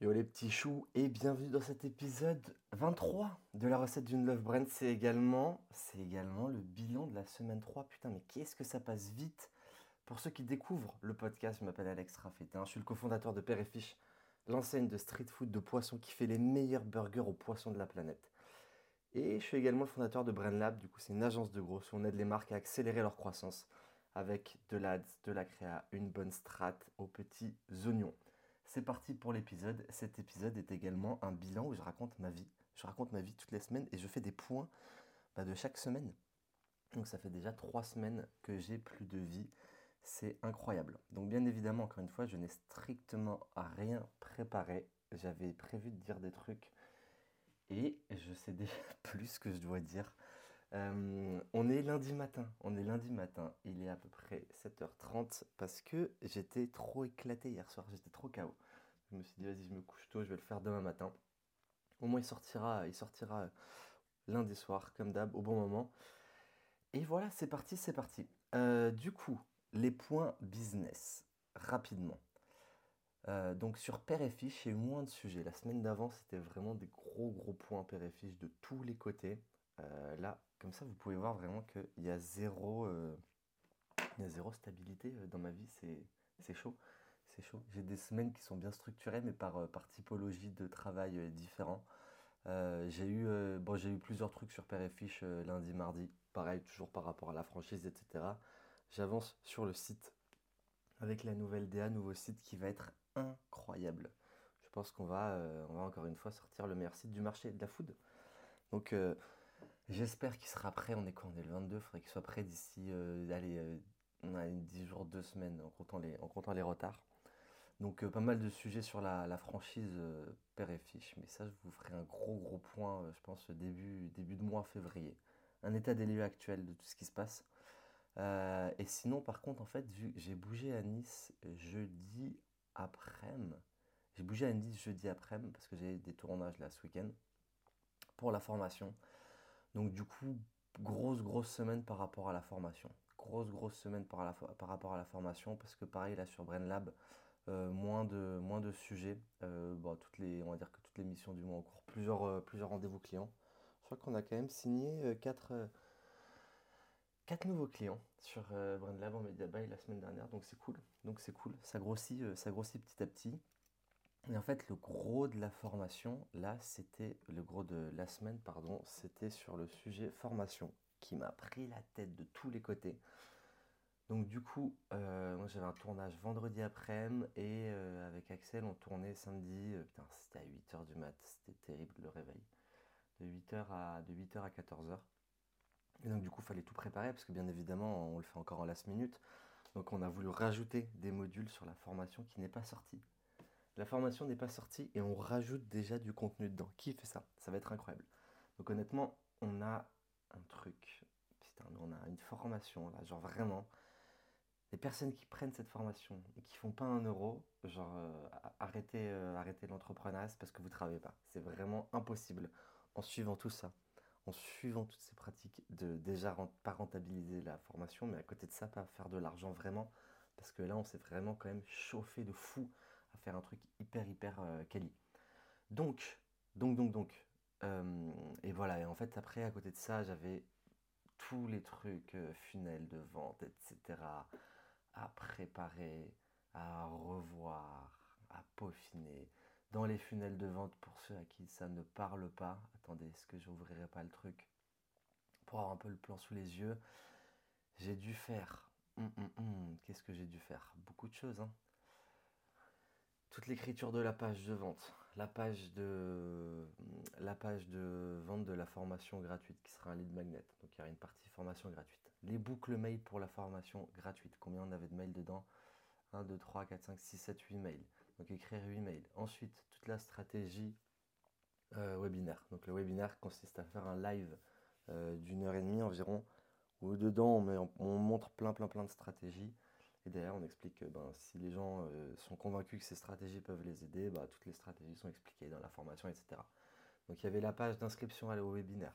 Yo les petits choux et bienvenue dans cet épisode 23 de la recette d'une Love Brand. C'est également, le bilan de la semaine 3. Putain mais qu'est-ce que ça passe vite Pour ceux qui découvrent le podcast, je m'appelle Alex Raffetin, je suis le cofondateur de Père et Fiche, l'enseigne de street food de poissons qui fait les meilleurs burgers aux poissons de la planète. Et je suis également le fondateur de Brand Lab, du coup c'est une agence de gros où on aide les marques à accélérer leur croissance avec de l'ads, de la créa, une bonne strat aux petits oignons. C'est parti pour l'épisode. Cet épisode est également un bilan où je raconte ma vie. Je raconte ma vie toutes les semaines et je fais des points bah, de chaque semaine. Donc ça fait déjà trois semaines que j'ai plus de vie. C'est incroyable. Donc bien évidemment, encore une fois, je n'ai strictement rien préparé. J'avais prévu de dire des trucs et je sais déjà plus ce que je dois dire. Euh, on est lundi matin, on est lundi matin, il est à peu près 7h30 parce que j'étais trop éclaté hier soir, j'étais trop KO. Je me suis dit vas-y je me couche tôt, je vais le faire demain matin. Au moins il sortira, il sortira lundi soir comme d'hab au bon moment. Et voilà, c'est parti, c'est parti. Euh, du coup, les points business, rapidement. Euh, donc sur Père et Fiche, il y a eu moins de sujets. La semaine d'avant, c'était vraiment des gros gros points Père et Fiche de tous les côtés. là, comme ça, vous pouvez voir vraiment qu'il y a zéro, euh, zéro stabilité euh, dans ma vie. C'est chaud. C'est chaud. J'ai des semaines qui sont bien structurées, mais par, euh, par typologie de travail différent. j'ai eu, eu plusieurs trucs sur Père et Fiche lundi, mardi. Pareil, toujours par rapport à la franchise, etc. J'avance sur le site avec la nouvelle DA, nouveau site qui va être incroyable. Je pense qu'on va, on va encore une fois sortir le meilleur site du marché de la food. Donc, J'espère qu'il sera prêt. On est quand On est le 22. Il faudrait qu'il soit prêt d'ici euh, allez, euh, on a 10 jours, 2 semaines en comptant les, en comptant les retards. Donc euh, pas mal de sujets sur la, franchise Père et Fiche. Mais ça, je vous ferai un gros gros point, je pense, début, début de mois février. Un état des lieux actuel de tout ce qui se passe. et sinon, par contre, en fait, vu j'ai bougé à Nice jeudi après-midi. J'ai bougé à Nice jeudi après-midi parce que j'ai des tournages là ce week-end pour la formation. Donc du coup, grosse, grosse semaine par rapport à la formation. Grosse, grosse semaine par, rapport à la formation, parce que pareil, là sur BrainLab, euh, moins, de, moins de sujets. Euh, toutes les, on va dire que toutes les missions du mois en cours, plusieurs, euh, plusieurs rendez-vous clients. Je crois qu'on a quand même signé 4 quatre, nouveaux clients sur BrainLab en MediaBuy la semaine dernière, donc c'est cool. Donc c'est cool, ça grossit, ça grossit petit à petit. Et en fait, le gros de la formation, là, c'était le gros de la semaine, pardon, c'était sur le sujet formation qui m'a pris la tête de tous les côtés. Donc du coup, euh, moi j'avais un tournage vendredi après-midi et euh, avec Axel on tournait samedi. Euh, putain, c'était à 8h du mat, c'était terrible le réveil. De 8h à, de 8h à 14h. Et donc du coup, il fallait tout préparer parce que bien évidemment, on le fait encore en last minute. Donc on a voulu rajouter des modules sur la formation qui n'est pas sortie. La formation n'est pas sortie et on rajoute déjà du contenu dedans. Qui fait ça? Ça va être incroyable. Donc honnêtement, on a un truc. Putain, on a une formation là, genre vraiment. Les personnes qui prennent cette formation et qui font pas un euro, genre euh, arrêtez, euh, arrêtez l'entrepreneuriat parce que vous travaillez pas. C'est vraiment impossible en suivant tout ça, en suivant toutes ces pratiques de déjà pas rentabiliser la formation, mais à côté de ça, pas faire de l'argent vraiment. Parce que là, on s'est vraiment quand même chauffé de fou faire un truc hyper hyper euh, quali. Donc, donc, donc, donc, euh, et voilà, et en fait après à côté de ça j'avais tous les trucs euh, funnels de vente, etc. à préparer, à revoir, à peaufiner. Dans les funnels de vente, pour ceux à qui ça ne parle pas, attendez, est-ce que j'ouvrirai pas le truc Pour avoir un peu le plan sous les yeux, j'ai dû faire. Hum, hum, hum, qu'est-ce que j'ai dû faire? Beaucoup de choses. Hein toute l'écriture de la page de vente, la page de, vente de la formation gratuite qui sera un lead magnet. Donc il y aura une partie formation gratuite. Les boucles mail pour la formation gratuite. Combien on avait de mails dedans? 1, 2, 3, 4, 5, 6, 7, 8 mails. Donc écrire 8 mails. Ensuite, toute la stratégie euh, webinaire. Donc le webinaire consiste à faire un live euh, d'une heure et demie environ où dedans on montre plein plein plein de stratégies derrière, on explique que ben, si les gens euh, sont convaincus que ces stratégies peuvent les aider, bah, toutes les stratégies sont expliquées dans la formation, etc. Donc il y avait la page d'inscription au webinaire.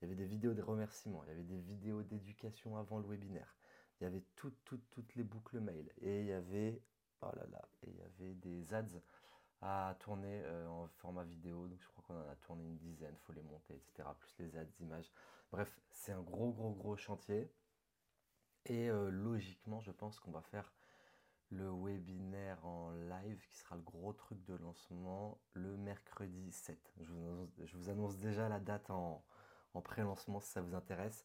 Il y avait des vidéos de remerciements, il y avait des vidéos d'éducation avant le webinaire. Il y avait toutes, toutes, toutes les boucles mail. Et il y avait, oh il des ads à tourner euh, en format vidéo. Donc je crois qu'on en a tourné une dizaine, faut les monter, etc. Plus les ads, images. Bref, c'est un gros, gros, gros chantier. Et euh, logiquement, je pense qu'on va faire le webinaire en live qui sera le gros truc de lancement le mercredi 7. Je vous annonce, déjà la date en, pré-lancement si ça vous intéresse.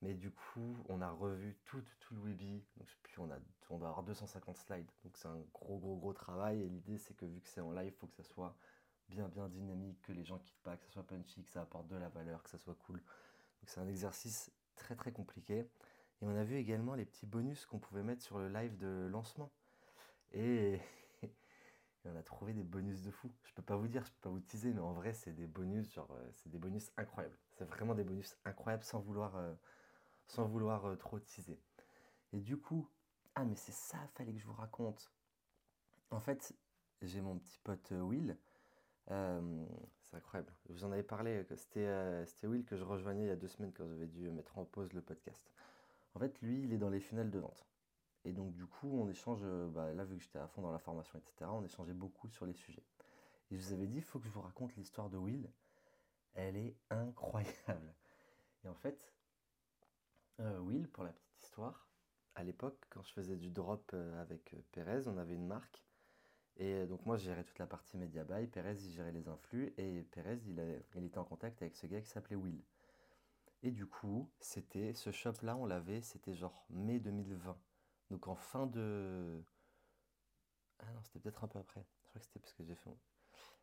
Mais du coup, on a revu tout, tout le webi. puis on, a, on avoir 250 slides. Donc c'est un gros, gros, gros travail. Et l'idée, c'est que vu que c'est en live, il faut que ça soit bien, bien dynamique, que les gens quittent pas, que ça soit punchy, que ça apporte de la valeur, que ça soit cool. Donc c'est un exercice très, très compliqué. Et on a vu également les petits bonus qu'on pouvait mettre sur le live de lancement. Et, on a trouvé des bonus de fou. Je peux pas vous dire, je peux pas vous teaser, mais en vrai, c'est des bonus, genre, euh, c'est des bonus incroyables. C'est vraiment des bonus incroyables sans vouloir, euh, sans vouloir euh, trop teaser. Et du coup, ah, mais c'est ça, fallait que je vous raconte. En fait, j'ai mon petit pote Will. c'est incroyable. Je vous en avais parlé, c'était Will que je rejoignais il y a deux semaines quand j'avais dû mettre en pause le podcast. En fait, lui, il est dans les finales de vente. Et donc, du coup, on échange, euh, bah, là, vu que j'étais à fond dans la formation, etc., on échangeait beaucoup sur les sujets. Et je vous avais dit, il faut que je vous raconte l'histoire de Will. Elle est incroyable. Et en fait, euh, Will, pour la petite histoire, à l'époque, quand je faisais du drop euh, avec Perez, on avait une marque. Et donc moi, je gérais toute la partie media buy, Perez, il gérait les influx, et Perez, il, il était en contact avec ce gars qui s'appelait Will. Et du coup, c'était ce shop-là, on l'avait, c'était genre mai 2020. Donc en fin de. Ah non, c'était peut-être un peu après. Je crois que c'était parce que j'ai fait.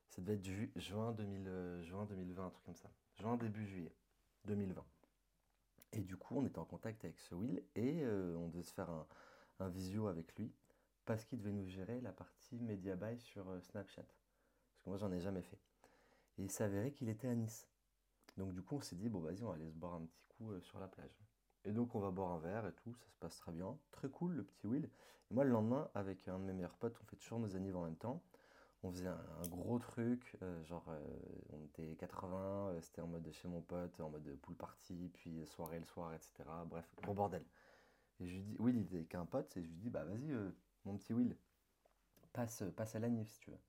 Ça devait être juin, 2000, euh, juin 2020, un truc comme ça. Juin, début juillet 2020. Et du coup, on était en contact avec ce Will et euh, on devait se faire un, un visio avec lui parce qu'il devait nous gérer la partie Media Buy sur euh, Snapchat. Parce que moi, j'en ai jamais fait. Et il s'avérait qu'il était à Nice. Donc du coup, on s'est dit, bon, vas-y, on va aller se boire un petit coup sur la plage. Et donc on va boire un verre et tout, ça se passe très bien. Très cool le petit Will. Moi le lendemain, avec un de mes meilleurs potes, on fait toujours nos anniversaires en même temps. On faisait un, gros truc, euh, genre euh, on était 80, euh, c'était en mode chez mon pote, en mode pool party, puis soirée le soir, etc. Bref, gros bordel. Et je lui dis, Will il était qu'un pote, et je lui dis, bah vas-y mon petit Will, passe, passe à l'anniv si tu veux.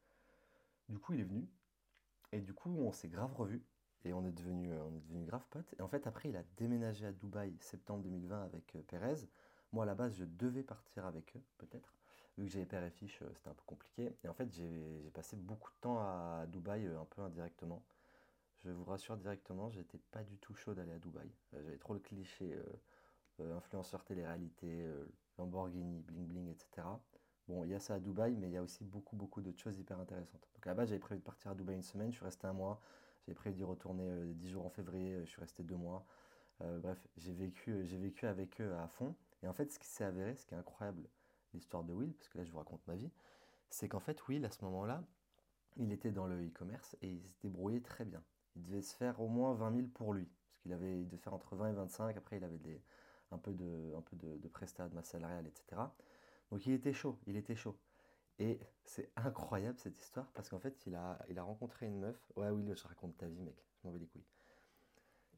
Du coup il est venu, et du coup on s'est grave revu. Et on est devenu, euh, on est devenu grave potes. Et en fait, après, il a déménagé à Dubaï septembre 2020 avec euh, Perez. Moi, à la base, je devais partir avec eux, peut-être. Vu que j'avais père et fiche, euh, c'était un peu compliqué. Et en fait, j'ai passé beaucoup de temps à Dubaï, un peu indirectement. Je vous rassure directement, j'étais pas du tout chaud d'aller à Dubaï. J'avais trop le cliché influenceur télé-réalité, Lamborghini, bling bling, etc. Bon, il y a ça à Dubaï, mais il y a aussi beaucoup, beaucoup d'autres choses hyper intéressantes. Donc à la base, j'avais prévu de partir à Dubaï une semaine, je suis resté un mois. J'ai prévu d'y retourner 10 euh, jours en février, euh, je suis resté deux mois. Euh, bref, j'ai vécu, j'ai vécu avec eux à fond. Et en fait, ce qui s'est avéré, ce qui est incroyable, l'histoire de Will, parce que là je vous raconte ma vie, c'est qu'en fait, Will, à ce moment-là, il était dans le e-commerce et il se débrouillait très bien. Il devait se faire au moins 20 000 pour lui, parce qu'il avait, il devait faire entre 20 et 25. Après, il avait un peu de, un peu de, de prestat, de masse salariale, etc. Donc il était chaud, il était chaud. Et c'est incroyable cette histoire parce qu'en fait, il a, rencontré une meuf. Ouais, oui, je raconte ta vie, mec. Je m'en vais les couilles.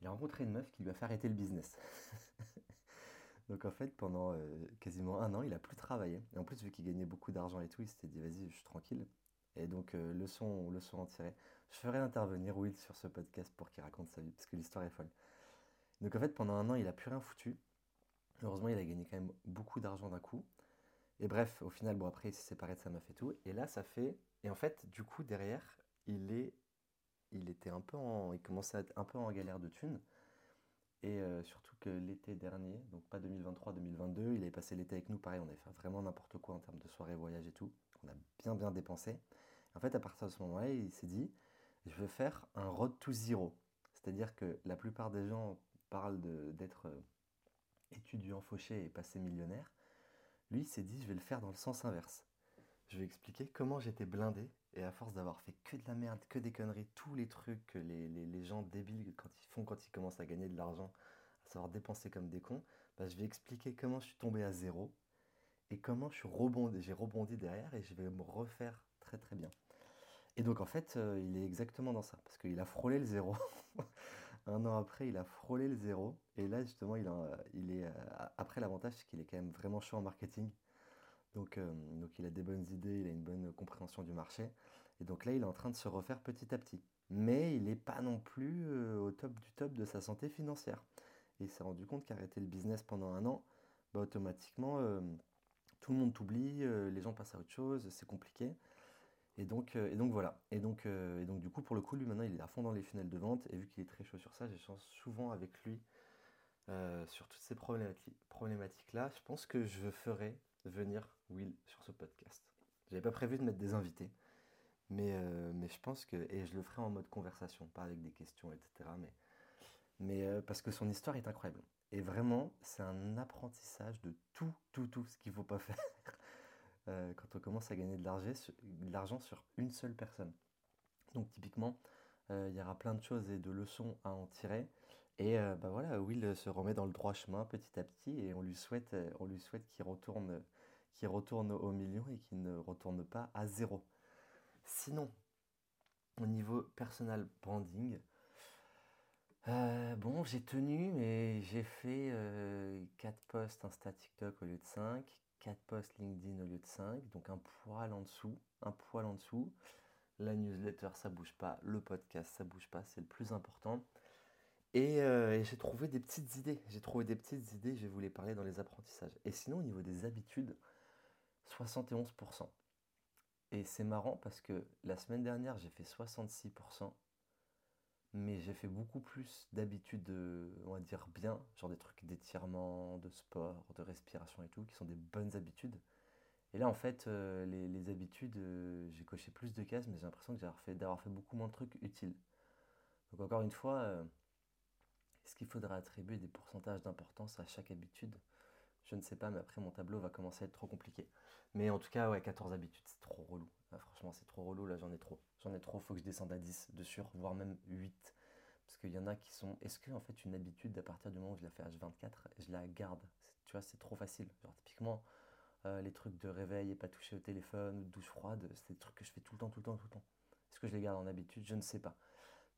Il a rencontré une meuf qui lui a fait arrêter le business. Donc en fait, pendant euh, quasiment un an, il a plus travaillé. Et en plus, vu qu'il gagnait beaucoup d'argent et tout, il s'était dit, vas-y, je suis tranquille. Et donc, euh, leçon, leçon en tirée. Je ferai intervenir Will sur ce podcast pour qu'il raconte sa vie, parce que l'histoire est folle. Donc en fait, pendant un an, il a plus rien foutu. Heureusement, il a gagné quand même beaucoup d'argent d'un coup. Et bref, au final, bon, après, il s'est séparé de sa meuf et tout. Et là, ça fait. Et en fait, du coup, derrière, il est. Il était un peu en. Il commençait à être un peu en galère de thunes. Et euh, surtout que l'été dernier, donc pas 2023-2022, il avait passé l'été avec nous, pareil, on avait fait vraiment n'importe quoi en termes de soirée, voyage et tout. On a bien, bien dépensé. En fait, à partir de ce moment-là, il s'est dit je veux faire un road to zero. C'est-à-dire que la plupart des gens parlent d'être euh, étudiant fauché et passer millionnaire. Lui, il s'est dit, je vais le faire dans le sens inverse. Je vais expliquer comment j'étais blindé, et à force d'avoir fait que de la merde, que des conneries, tous les trucs que les, gens débiles quand ils font quand ils commencent à gagner de l'argent, à savoir dépenser comme des cons, bah, je vais expliquer comment je suis tombé à zéro, et comment je suis rebondi, j'ai rebondi derrière, et je vais me refaire très très bien. Et donc en fait, euh, il est exactement dans ça, parce qu'il a frôlé le zéro. Un an après, il a frôlé le zéro. Et là, justement, il, il est. Euh, après, l'avantage, c'est qu'il est quand même vraiment chaud en marketing. Donc, euh, donc, il a des bonnes idées, il a une bonne compréhension du marché. Et donc là, il est en train de se refaire petit à petit. Mais il n'est pas non plus euh, au top du top de sa santé financière. Et il s'est rendu compte qu'arrêter le business pendant un an, bah, automatiquement, tout le monde t'oublie, les gens passent à autre chose, c'est compliqué. Et donc, et donc voilà. Et donc, et donc du coup, pour le coup, lui maintenant, il est à fond dans les funnels de vente. Et vu qu'il est très chaud sur ça, j'échange souvent avec lui sur toutes ces problématiques-là. Je pense que je ferai venir Will sur ce podcast. J'avais pas prévu de mettre des invités. Mais, euh, mais je pense que, et je le ferai en mode conversation, pas avec des questions, etc. Mais, mais euh, parce que son histoire est incroyable. Et vraiment, c'est un apprentissage de tout, tout, tout ce qu'il ne faut pas faire euh, quand on commence à gagner de l'argent sur une seule personne. Donc typiquement, il y aura plein de choses et de leçons à en tirer. Et bah voilà, Will se remet dans le droit chemin petit à petit et on lui souhaite, lui souhaite qu'il retourne, retourne au million et qu'il ne retourne pas à zéro. Sinon, au niveau personal branding, euh, bon, j'ai tenu, mais j'ai fait 4 euh, posts Insta TikTok au lieu de 5, 4 posts LinkedIn au lieu de 5, donc un poil en dessous, un poil en dessous. La newsletter, ça bouge pas, le podcast, ça bouge pas, c'est le plus important. Et, euh, et j'ai trouvé des petites idées, j'ai trouvé des petites idées, je vais vous les parler dans les apprentissages. Et sinon, au niveau des habitudes, 71%. Et c'est marrant parce que la semaine dernière, j'ai fait 66%, mais j'ai fait beaucoup plus d'habitudes, on va dire bien, genre des trucs d'étirement, de sport, de respiration et tout, qui sont des bonnes habitudes. Et là, en fait, euh, les, habitudes, euh, j'ai coché plus de cases, mais j'ai l'impression que fait, d'avoir fait beaucoup moins de trucs utiles. Donc encore une fois, euh, est-ce qu'il faudra attribuer des pourcentages d'importance à chaque habitude? Je ne sais pas, mais après mon tableau va commencer à être trop compliqué. Mais en tout cas, ouais, 14 habitudes, c'est trop relou. franchement, c'est trop relou, là j'en ai trop. J'en ai trop, faut que je descende à 10 de sûr, voire même 8. Parce qu'il y en a qui sont. Est-ce que en fait une habitude, à partir du moment où je la fais H24, je la garde? Tu vois, c'est trop facile. Typiquement, euh, les trucs de réveil et pas toucher au téléphone ou douche froide, c'est des trucs que je fais tout le temps, tout le temps, tout le temps. Est-ce que je les garde en habitude? Je ne sais pas.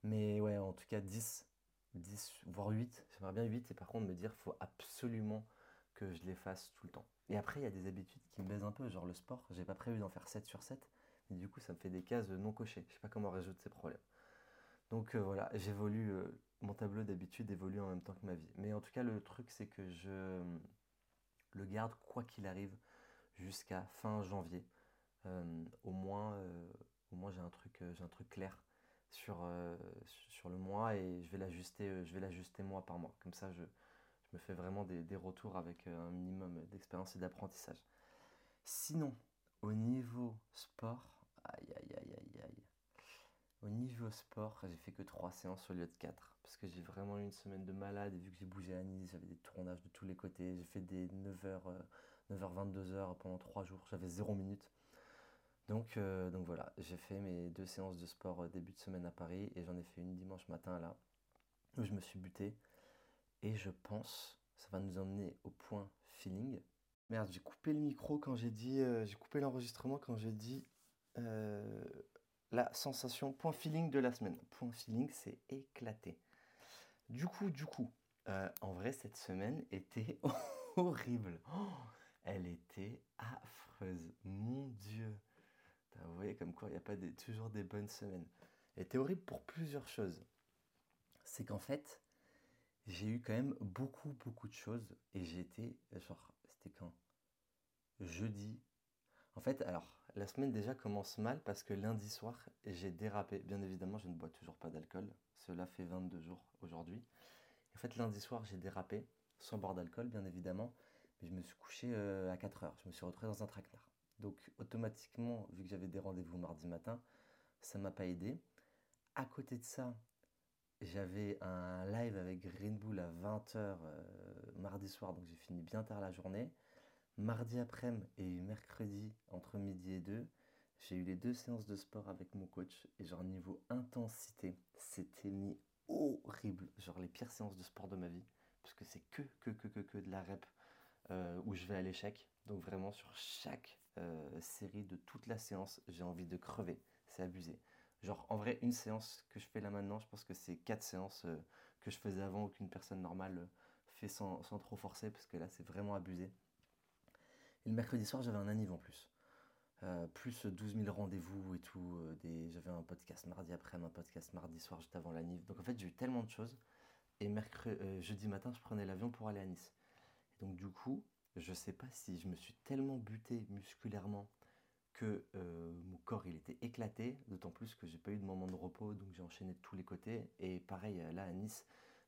Mais ouais, en tout cas 10, 10, voire 8. J'aimerais bien 8 et par contre me dire, faut absolument que je les fasse tout le temps. Et après, il y a des habitudes qui me baisent un peu, genre le sport. J'ai pas prévu d'en faire 7 sur 7, mais du coup, ça me fait des cases non cochées. Je sais pas comment résoudre ces problèmes. Donc euh, voilà, j'évolue, euh, mon tableau d'habitude évolue en même temps que ma vie. Mais en tout cas, le truc, c'est que je le garde quoi qu'il arrive jusqu'à fin janvier. Euh, au moins, au moins j'ai un truc, j'ai un truc clair sur, sur le mois et je vais l'ajuster, je vais l'ajuster mois par mois. Comme ça, je, me fais vraiment des, retours avec euh, un minimum d'expérience et d'apprentissage. Sinon, au niveau sport, aïe aïe aïe aïe aïe. Au niveau sport, j'ai fait que 3 séances au lieu de 4 parce que j'ai vraiment eu une semaine de malade et vu que j'ai bougé à Nice, j'avais des tournages de tous les côtés, j'ai fait des 9h, 9h, 22h pendant 3 jours, j'avais 0 minutes. Donc, euh, donc voilà, j'ai fait mes deux séances de sport euh, début de semaine à Paris et j'en ai fait une dimanche matin là où je me suis buté. Et je pense, ça va nous emmener au point feeling. Merde, j'ai coupé le micro quand j'ai dit, euh, j'ai coupé l'enregistrement quand j'ai dit euh, la sensation point feeling de la semaine. Point feeling, c'est éclaté. Du coup, du coup, euh, en vrai, cette semaine était horrible. Oh, elle était affreuse. Mon Dieu. Vous voyez comme quoi il n'y a pas toujours des bonnes semaines. Elle était horrible pour plusieurs choses. C'est qu'en fait, j'ai eu quand même beaucoup, beaucoup de choses. Et j'ai été, genre, c'était quand? Jeudi. En fait, alors, la semaine déjà commence mal parce que lundi soir, j'ai dérapé. Bien évidemment, je ne bois toujours pas d'alcool. Cela fait 22 jours aujourd'hui. En fait, lundi soir, j'ai dérapé, sans boire d'alcool, bien évidemment. Mais je me suis couché euh, à 4 heures. Je me suis retrouvé dans un traquenard. Donc, automatiquement, vu que j'avais des rendez-vous mardi matin, ça m'a pas aidé. À côté de ça, j'avais un live avec Green Bull à 20h euh, mardi soir, donc j'ai fini bien tard la journée. Mardi après-midi et mercredi, entre midi et 2, j'ai eu les deux séances de sport avec mon coach. Et genre niveau intensité, c'était mis horrible. Genre les pires séances de sport de ma vie. Parce que c'est que, que, que, que, que de la rep euh, où je vais à l'échec. Donc vraiment sur chaque euh, série de toute la séance, j'ai envie de crever. C'est abusé. Genre, en vrai, une séance que je fais là maintenant, je pense que c'est quatre séances euh, que je faisais avant ou qu'une personne normale euh, fait sans, trop forcer, parce que là, c'est vraiment abusé. Et le mercredi soir, j'avais un anniv en plus. plus 12 000 rendez-vous et tout. des... J'avais un podcast mardi après, un podcast mardi soir juste avant la NIF. Donc en fait, j'ai eu tellement de choses. Et mercredi, jeudi matin, je prenais l'avion pour aller à Nice. Et donc du coup, je sais pas si je me suis tellement buté musculairement que mon corps il était éclaté, d'autant plus que j'ai pas eu de moment de repos, donc j'ai enchaîné de tous les côtés. Et pareil, là à Nice,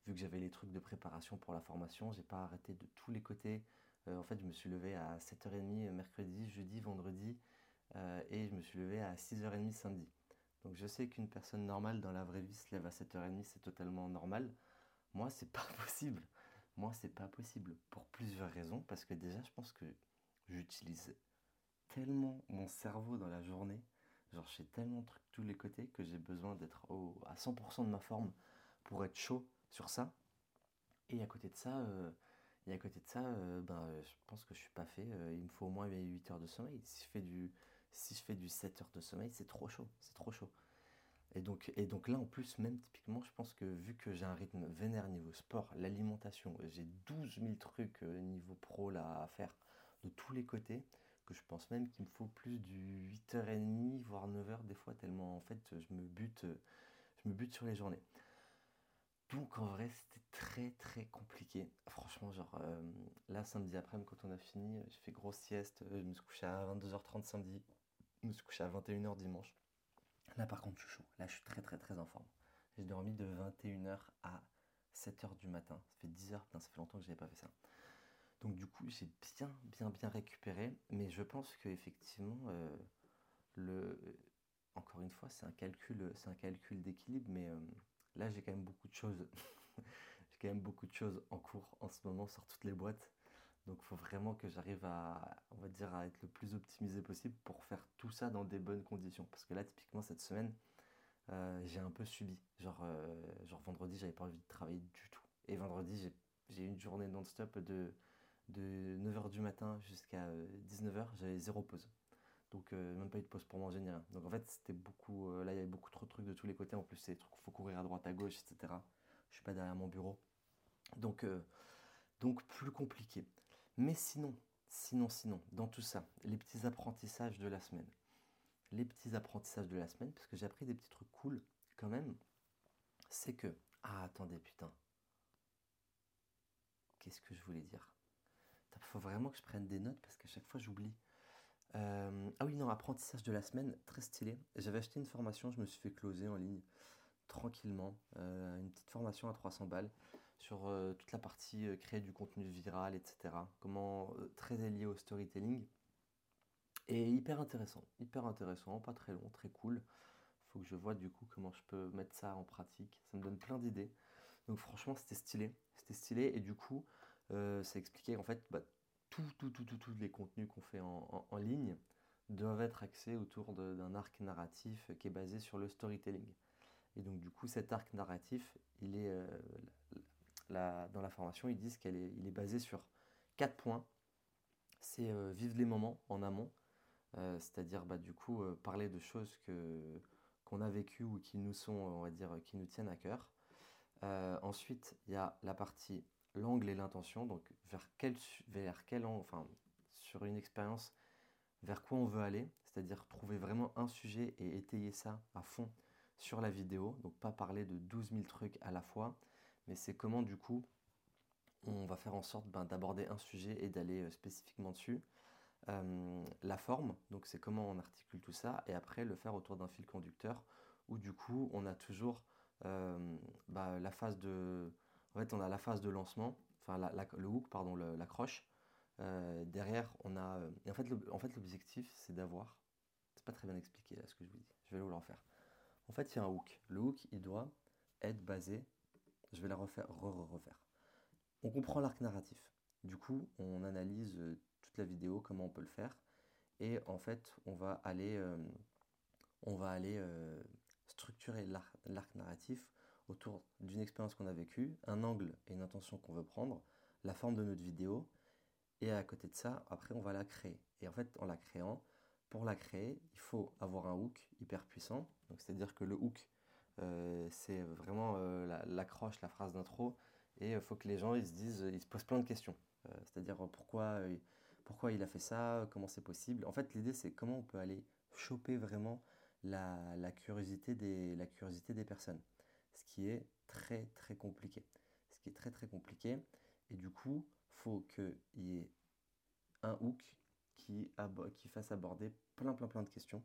vu que j'avais les trucs de préparation pour la formation, j'ai pas arrêté de tous les côtés. en fait, je me suis levé à 7h30 mercredi, jeudi, vendredi, et je me suis levé à 6h30 samedi. Donc je sais qu'une personne normale dans la vraie vie se lève à 7h30, c'est totalement normal. Moi, c'est pas possible. Moi, c'est pas possible pour plusieurs raisons. Parce que déjà, je pense que j'utilise tellement mon cerveau dans la journée. Genre, j'ai tellement de trucs de tous les côtés que j'ai besoin d'être à 100% de ma forme pour être chaud sur ça. Et à côté de ça, euh, et à côté de ça, euh, ben, je pense que je suis pas fait. Euh, il me faut au moins 8 heures de sommeil. Si je fais du, si je fais du 7 heures de sommeil, c'est trop chaud. C'est trop chaud. Et donc, et donc là, en plus, même typiquement, je pense que vu que j'ai un rythme vénère niveau sport, l'alimentation, j'ai 12 000 trucs euh, niveau pro là à faire de tous les côtés, je pense même qu'il me faut plus du 8h30, voire 9h des fois, tellement en fait, je me bute, je me bute sur les journées. Donc en vrai, c'était très très compliqué. Franchement, genre euh, là, samedi après-midi, quand on a fini, j'ai fait grosse sieste, euh, je me suis couché à 22h30 samedi, je me suis couché à 21h dimanche. Là, par contre, je suis chaud. Là, je suis très, très, très en forme. J'ai dormi de 21h à 7h du matin. Ça fait 10h, putain, ça fait longtemps que je n'avais pas fait ça. Donc, du coup, j'ai bien, bien, bien récupéré. Mais je pense qu'effectivement, euh, le... encore une fois, c'est un calcul, c'est un calcul d'équilibre. Mais euh, là, j'ai quand même beaucoup de choses. j'ai quand même beaucoup de choses en cours en ce moment sur toutes les boîtes. Donc il faut vraiment que j'arrive à, on va dire, à être le plus optimisé possible pour faire tout ça dans des bonnes conditions. Parce que là, typiquement, cette semaine, euh, j'ai un peu subi. Genre, euh, genre vendredi, j'avais pas envie de travailler du tout. Et vendredi, j'ai eu une journée non-stop de, de 9h du matin jusqu'à 19h, euh, j'avais zéro pause. Donc même pas eu de pause pour manger ni rien. Donc en fait, c'était beaucoup. là, il y avait beaucoup trop de trucs de tous les côtés. En plus, c'est trucs faut courir à droite, à gauche, etc. Je suis pas derrière mon bureau. Donc, donc plus compliqué. Mais sinon, sinon, sinon, dans tout ça, les petits apprentissages de la semaine. Les petits apprentissages de la semaine, parce que j'ai appris des petits trucs cool quand même, c'est que... Ah, attendez, putain. Qu'est-ce que je voulais dire? Il faut vraiment que je prenne des notes parce qu'à chaque fois j'oublie. Euh, ah oui, non, apprentissage de la semaine, très stylé. J'avais acheté une formation, je me suis fait closer en ligne tranquillement. Euh, une petite formation à 300 balles sur euh, toute la partie créer du contenu viral, etc. Comment très lié au storytelling. Et hyper intéressant, hyper intéressant, pas très long, très cool. Faut que je vois du coup comment je peux mettre ça en pratique. Ça me donne plein d'idées. Donc franchement, c'était stylé, c'était stylé. Et du coup, ça expliquait en fait bah, tout, tout, tout, tout, les contenus qu'on fait en, en, ligne doivent être axés autour d'un arc narratif qui est basé sur le storytelling. Et donc du coup, cet arc narratif, il est dans la formation, ils disent qu'il est, basé sur quatre points. C'est euh, vivre les moments en amont, euh, c'est-à-dire bah, du coup euh, parler de choses que, qu'on a vécues ou qui nous sont, on va dire, qui nous tiennent à cœur. ensuite, il y a la partie l'angle et l'intention, donc vers quel, vers quel enfin sur une expérience, vers quoi on veut aller, c'est-à-dire trouver vraiment un sujet et étayer ça à fond sur la vidéo, donc pas parler de 12 000 trucs à la fois, mais c'est comment du coup on va faire en sorte ben, d'aborder un sujet et d'aller euh, spécifiquement dessus. Euh, la forme, donc c'est comment on articule tout ça, et après le faire autour d'un fil conducteur, où du coup on a toujours euh, bah, la phase de... En fait on a la phase de lancement, enfin le hook, pardon, l'accroche. derrière on a... Et en fait, l'objectif c'est d'avoir... C'est pas très bien expliqué là ce que je vous dis, je vais vous le refaire. En fait il y a un hook. Le hook il doit être basé je vais la refaire, refaire. On comprend l'arc narratif. Du coup, on analyse euh, toute la vidéo, comment on peut le faire. Et en fait, on va aller, euh, on va aller euh, structurer l'arc narratif autour d'une expérience qu'on a vécue, un angle et une intention qu'on veut prendre, la forme de notre vidéo. Et à côté de ça, après, on va la créer. Et en fait, en la créant, pour la créer, il faut avoir un hook hyper puissant. C'est-à-dire que le hook, euh, c'est vraiment euh, l'accroche, la, phrase d'intro. Et il faut que les gens ils se disent, ils se posent plein de questions. Euh, c'est-à-dire pourquoi, pourquoi il a fait ça, comment c'est possible? En fait, l'idée, c'est comment on peut aller choper vraiment la, curiosité des, la curiosité des personnes. Ce qui est très, très compliqué. Ce qui est très, très compliqué. Et du coup, faut qu'il y ait un hook qui, fasse aborder plein, plein, plein de questions.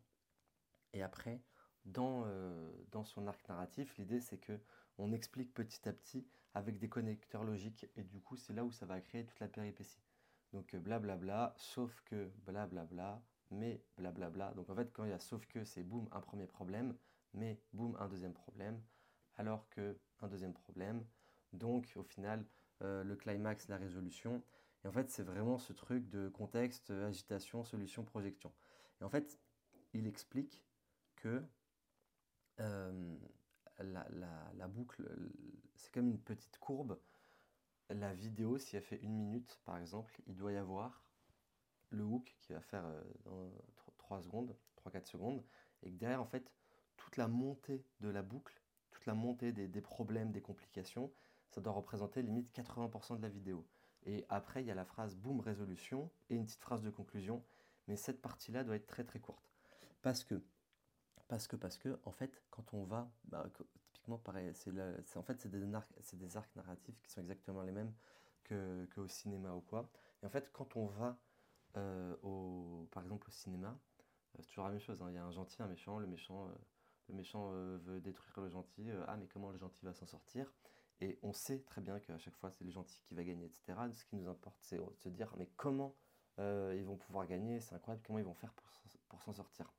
Et après, dans, euh, dans son arc narratif, l'idée c'est que on explique petit à petit avec des connecteurs logiques et du coup c'est là où ça va créer toute la péripétie. Donc blablabla, euh, bla, bla, sauf que blablabla, bla, mais blablabla. Donc en fait quand il y a sauf que c'est boum un premier problème, mais boum un deuxième problème, alors que un deuxième problème. Donc au final euh, le climax, la résolution. Et en fait c'est vraiment ce truc de contexte, agitation, solution, projection. Et en fait il explique que euh, la, boucle, c'est comme une petite courbe. La vidéo, si elle fait une minute, par exemple, il doit y avoir le hook qui va faire euh, dans 3 secondes, 3-4 secondes, et que derrière, en fait, toute la montée de la boucle, la montée des, problèmes, des complications, ça doit représenter limite 80% de la vidéo. Et après, il y a la phrase boom résolution et une petite phrase de conclusion, mais cette partie-là doit être très très courte. Parce que parce que, parce que, en fait, quand on va, bah, typiquement pareil, c'est en fait c'est des, des, arcs narratifs qui sont exactement les mêmes que, au cinéma ou quoi. Et en fait, quand on va, euh, au, par exemple, au cinéma, euh, c'est toujours la même chose. Hein. Il y a un gentil, un méchant. Le méchant, euh, le méchant veut détruire le gentil. ah, mais comment le gentil va s'en sortir? Et on sait très bien qu'à chaque fois, c'est le gentil qui va gagner, etc. Ce qui nous importe, c'est de se dire, mais comment ils vont pouvoir gagner? C'est incroyable. Comment ils vont faire pour, pour s'en sortir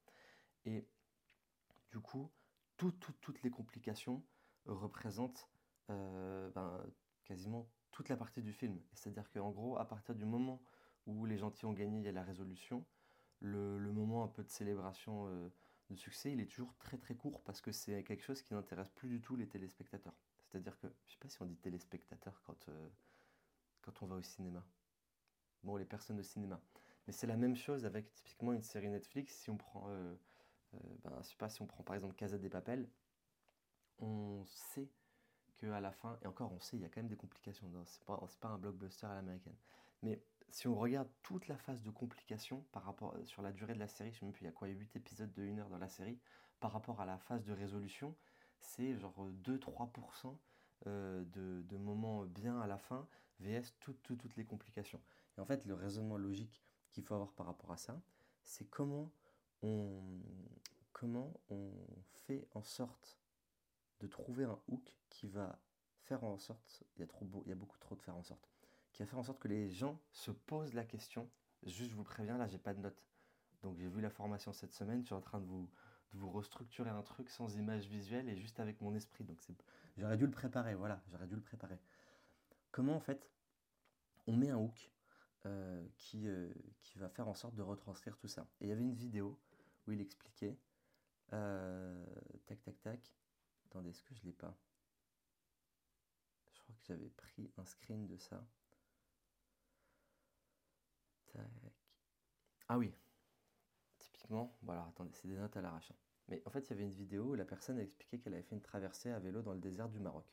Et du coup, toutes les complications représentent euh, ben, quasiment toute la partie du film. C'est-à-dire qu'en gros, à partir du moment où les gentils ont gagné, il y a la résolution, le, moment un peu de célébration euh, de succès, il est toujours très très court parce que c'est quelque chose qui n'intéresse plus du tout les téléspectateurs. C'est-à-dire que, je ne sais pas si on dit téléspectateurs quand, euh, quand on va au cinéma. Bon, les personnes de cinéma. Mais c'est la même chose avec typiquement une série Netflix. Si on prend euh, ben, on prend par exemple Casa des Papel, on sait qu'à la fin, et encore on sait, il y a quand même des complications, c'est pas, pas un blockbuster à l'américaine. Mais si on regarde toute la phase de complications par rapport euh, sur la durée de la série, je sais même plus, il y a quoi, 8 épisodes de 1 heure dans la série, par rapport à la phase de résolution, c'est genre 2-3% euh, de, de, moments bien à la fin, VS toutes, toutes, les complications. Et en fait, le raisonnement logique qu'il faut avoir par rapport à ça, c'est comment on, comment on fait en sorte de trouver un hook qui va faire en sorte, il y a, trop il y a beaucoup trop de faire en sorte, qui va faire en sorte que les gens se posent la question. Juste, je vous préviens, là, j'ai pas de notes. Donc, j'ai vu la formation cette semaine, je suis en train de vous, de vous restructurer un truc sans image visuelle et juste avec mon esprit. Donc, j'aurais dû le préparer, voilà, j'aurais dû le préparer. Comment, en fait, on met un hook euh, qui, euh, qui va faire en sorte de retranscrire tout ça. Et il y avait une vidéo où il expliquait. Euh, tac, tac, tac. Attendez, est-ce que je l'ai pas? Je crois que j'avais pris un screen de ça. Ah oui. Typiquement, voilà, attendez, c'est des notes à l'arrache. Hein. Mais en fait, il y avait une vidéo où la personne a expliqué qu'elle avait fait une traversée à vélo dans le désert du Maroc.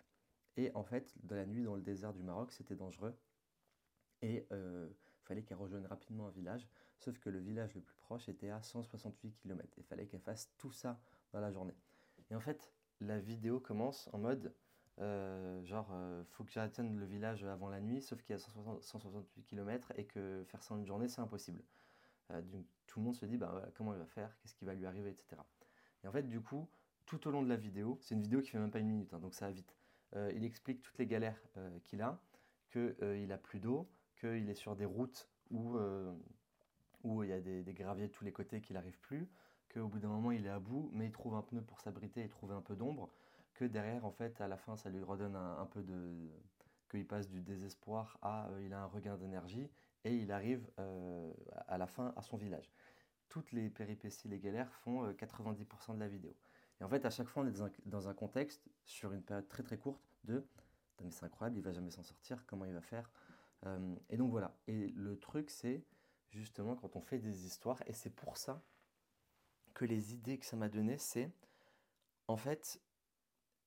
Et en fait, dans la nuit dans le désert du Maroc, c'était dangereux. Et euh, fallait qu'elle rejoigne rapidement un village, sauf que le village le plus proche était à 168 km. Il fallait qu'elle fasse tout ça dans la journée. Et en fait, la vidéo commence en mode euh, genre, euh, faut que j'atteigne le village avant la nuit, sauf qu'il y a 168 km et que faire ça en une journée, c'est impossible. Euh, tout le monde se dit, bah, comment il va faire, qu'est-ce qui va lui arriver, etc. Et en fait, du coup, tout au long de la vidéo, c'est une vidéo qui fait même pas une minute, hein, donc ça va vite. il explique toutes les galères qu'il a, qu'il a plus d'eau, qu'il est sur des routes où, euh, où il y a des, graviers de tous les côtés qu'il n'arrive plus, qu'au bout d'un moment il est à bout, mais il trouve un pneu pour s'abriter et trouver un peu d'ombre, que derrière, en fait, à la fin, ça lui redonne un, peu de. qu'il passe du désespoir à euh, il a un regain d'énergie et il arrive euh, à la fin à son village. Toutes les péripéties, les galères font 90% de la vidéo. Et en fait, à chaque fois, on est dans un, contexte, sur une période très très courte, de mais c'est incroyable, il va jamais s'en sortir, comment il va faire euh, et donc voilà. Et le truc, c'est justement quand on fait des histoires, et c'est pour ça que les idées que ça m'a donné, c'est en fait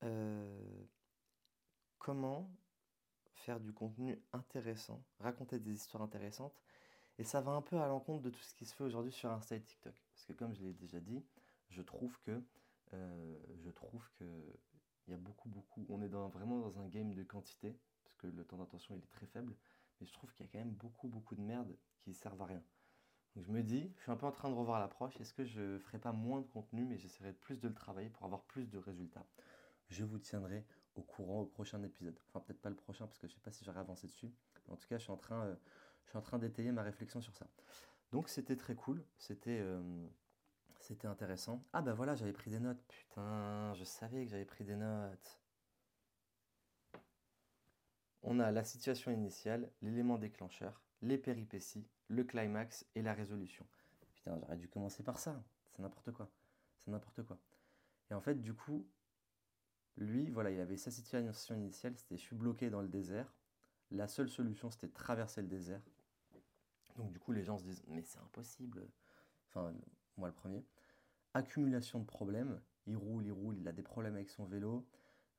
euh, comment faire du contenu intéressant, raconter des histoires intéressantes, Et ça va un peu à l'encontre de tout ce qui se fait aujourd'hui sur Insta et TikTok. Parce que comme je l'ai déjà dit, je trouve que euh, je trouve que il y a beaucoup beaucoup. On est vraiment dans un game de quantité parce que le temps d'attention est très faible. Mais je trouve qu'il y a quand même beaucoup beaucoup de merde qui servent à rien. Donc je me dis, je suis un peu en train de revoir l'approche. Est-ce que je ferai pas moins de contenu, mais j'essaierai plus de le travailler pour avoir plus de résultats? Je vous tiendrai au courant au prochain épisode. Enfin peut-être pas le prochain parce que je sais pas si j'aurai avancé dessus. En tout cas, je suis en train, euh, je suis en train d'étayer ma réflexion sur ça. Donc c'était très cool, c'était euh, c'était intéressant. Ah bah voilà, j'avais pris des notes. Putain, je savais que j'avais pris des notes. On a la situation initiale, l'élément déclencheur, les péripéties, le climax et la résolution. Putain, j'aurais dû commencer par ça. C'est n'importe quoi. C'est n'importe quoi. Et en fait, du coup, lui, voilà, il avait sa situation initiale, c'était je suis bloqué dans le désert. La seule solution, c'était traverser le désert. Donc du coup, les gens se disent, mais c'est impossible. Enfin, moi le premier. Accumulation de problèmes. Il roule, il roule, il a des problèmes avec son vélo.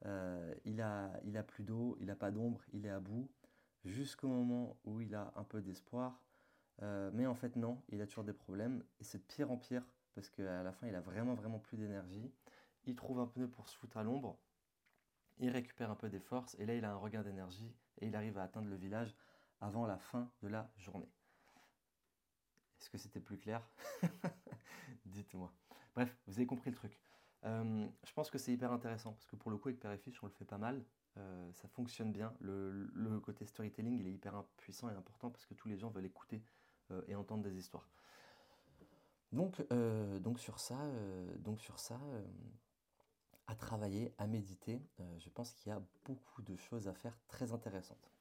Euh, il, a, a plus d'eau, il n'a pas d'ombre, il est à bout. Jusqu'au moment où il a un peu d'espoir. Euh, mais en fait, non, il a toujours des problèmes. Et c'est de pire en pire, parce qu'à la fin, il a vraiment, vraiment plus d'énergie. Il trouve un pneu pour se foutre à l'ombre. Il récupère un peu des forces. Et là, il a un regain d'énergie. Et il arrive à atteindre le village avant la fin de la journée. Est-ce que c'était plus clair? Dites-moi. Bref, vous avez compris le truc. Euh, je pense que c'est hyper intéressant parce que pour le coup, avec Père et Fiche, on le fait pas mal. Euh, ça fonctionne bien. Le, côté storytelling, il est hyper puissant et important parce que tous les gens veulent écouter euh, et entendre des histoires. Donc, donc sur ça, donc sur ça à travailler, à méditer, je pense qu'il y a beaucoup de choses à faire très intéressantes.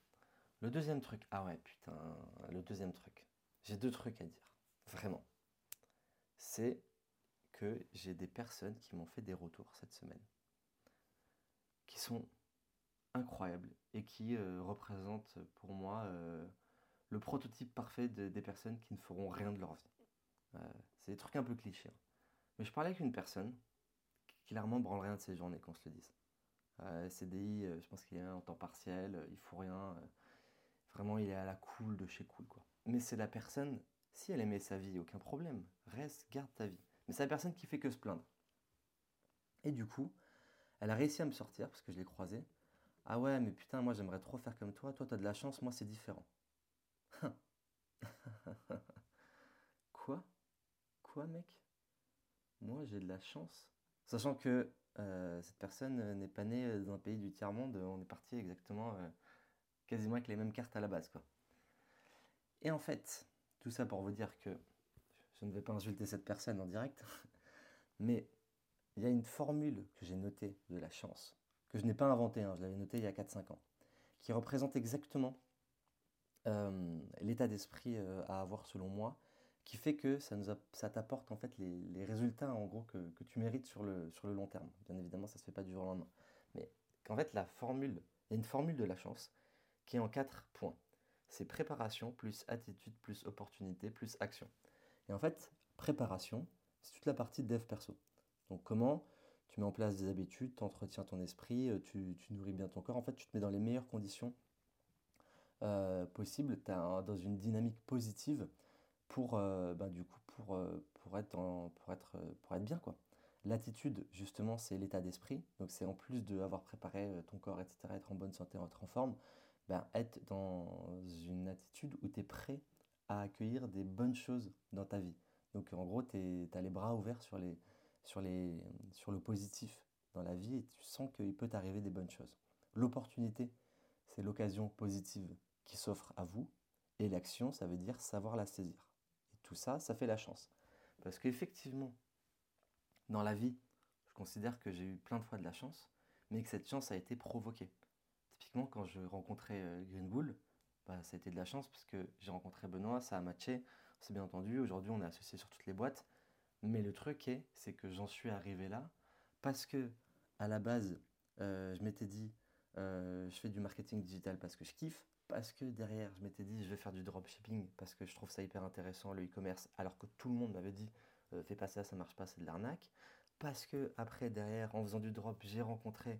Le deuxième truc, ah ouais, putain, le deuxième truc. J'ai deux trucs à dire, vraiment. C'est que j'ai des personnes qui m'ont fait des retours cette semaine, qui sont incroyables et qui euh, représentent pour moi euh, le prototype parfait des personnes qui ne feront rien de leur vie. Euh, c'est des trucs un peu clichés. Hein. Mais je parlais avec une personne clairement branle rien de ses journées, qu'on se le dise. CDI, je pense qu'il est en temps partiel, il faut rien. vraiment, il est à la cool de chez cool, quoi. Mais c'est la personne, si elle aimait sa vie, aucun problème. Reste, garde ta vie. Mais c'est la personne qui fait que se plaindre. Et du coup, elle a réussi à me sortir parce que je l'ai croisée. Ah ouais, mais putain, moi j'aimerais trop faire comme toi. Toi, t'as de la chance, moi c'est différent. Quoi? Quoi, mec? Moi j'ai de la chance Sachant que euh, cette personne n'est pas née dans un pays du tiers-monde, on est parti exactement euh, quasiment avec les mêmes cartes à la base. Et en fait, tout ça pour vous dire que je ne vais pas insulter cette personne en direct, mais il y a une formule que j'ai notée de la chance, que je n'ai pas inventée, hein, je l'avais notée il y a 4-5 ans, qui représente exactement euh, l'état d'esprit euh, à avoir selon moi, qui fait que ça, nous ça t'apporte en fait les, résultats en gros que, tu mérites sur le, long terme. Bien évidemment, ça ne se fait pas du jour au lendemain. Mais qu'en fait, la formule, il y a une formule de la chance qui est en 4 points. C'est préparation plus attitude plus opportunité plus action. Et en fait, préparation, c'est toute la partie de dev perso. Donc comment tu mets en place des habitudes, tu entretiens ton esprit, euh, tu, nourris bien ton corps. En fait, tu te mets dans les meilleures conditions euh, possibles, tu es dans une dynamique positive pour, euh, ben, du coup, pour, pour, être pour, être, pour être bien. quoi. L'attitude, justement, c'est l'état d'esprit. Donc c'est en plus d'avoir préparé ton corps, etc., être en bonne santé, être en forme, ben, être dans une attitude où tu es prêt à accueillir des bonnes choses dans ta vie. Donc en gros, tu as les bras ouverts sur, les, sur, les, sur le positif dans la vie et tu sens qu'il peut t'arriver des bonnes choses. L'opportunité, c'est l'occasion positive qui s'offre à vous. Et l'action, ça veut dire savoir la saisir. Tout ça, ça fait la chance. Parce qu'effectivement, dans la vie, je considère que j'ai eu plein de fois de la chance, mais que cette chance a été provoquée. Typiquement, quand je rencontrais euh, Green Bull, bah, ça a été de la chance parce que j'ai rencontré Benoît, ça a matché, c'est bien entendu. Aujourd'hui, on est associé sur toutes les boîtes. Mais le truc est, c'est que j'en suis arrivé là parce que à la base, euh, je m'étais dit, euh, je fais du marketing digital parce que je kiffe, parce que derrière, je m'étais dit, je vais faire du dropshipping parce que je trouve ça hyper intéressant, le e-commerce, alors que tout le monde m'avait dit, euh, fais pas ça, ça marche pas, c'est de l'arnaque. Parce que après, derrière, en faisant du drop, j'ai rencontré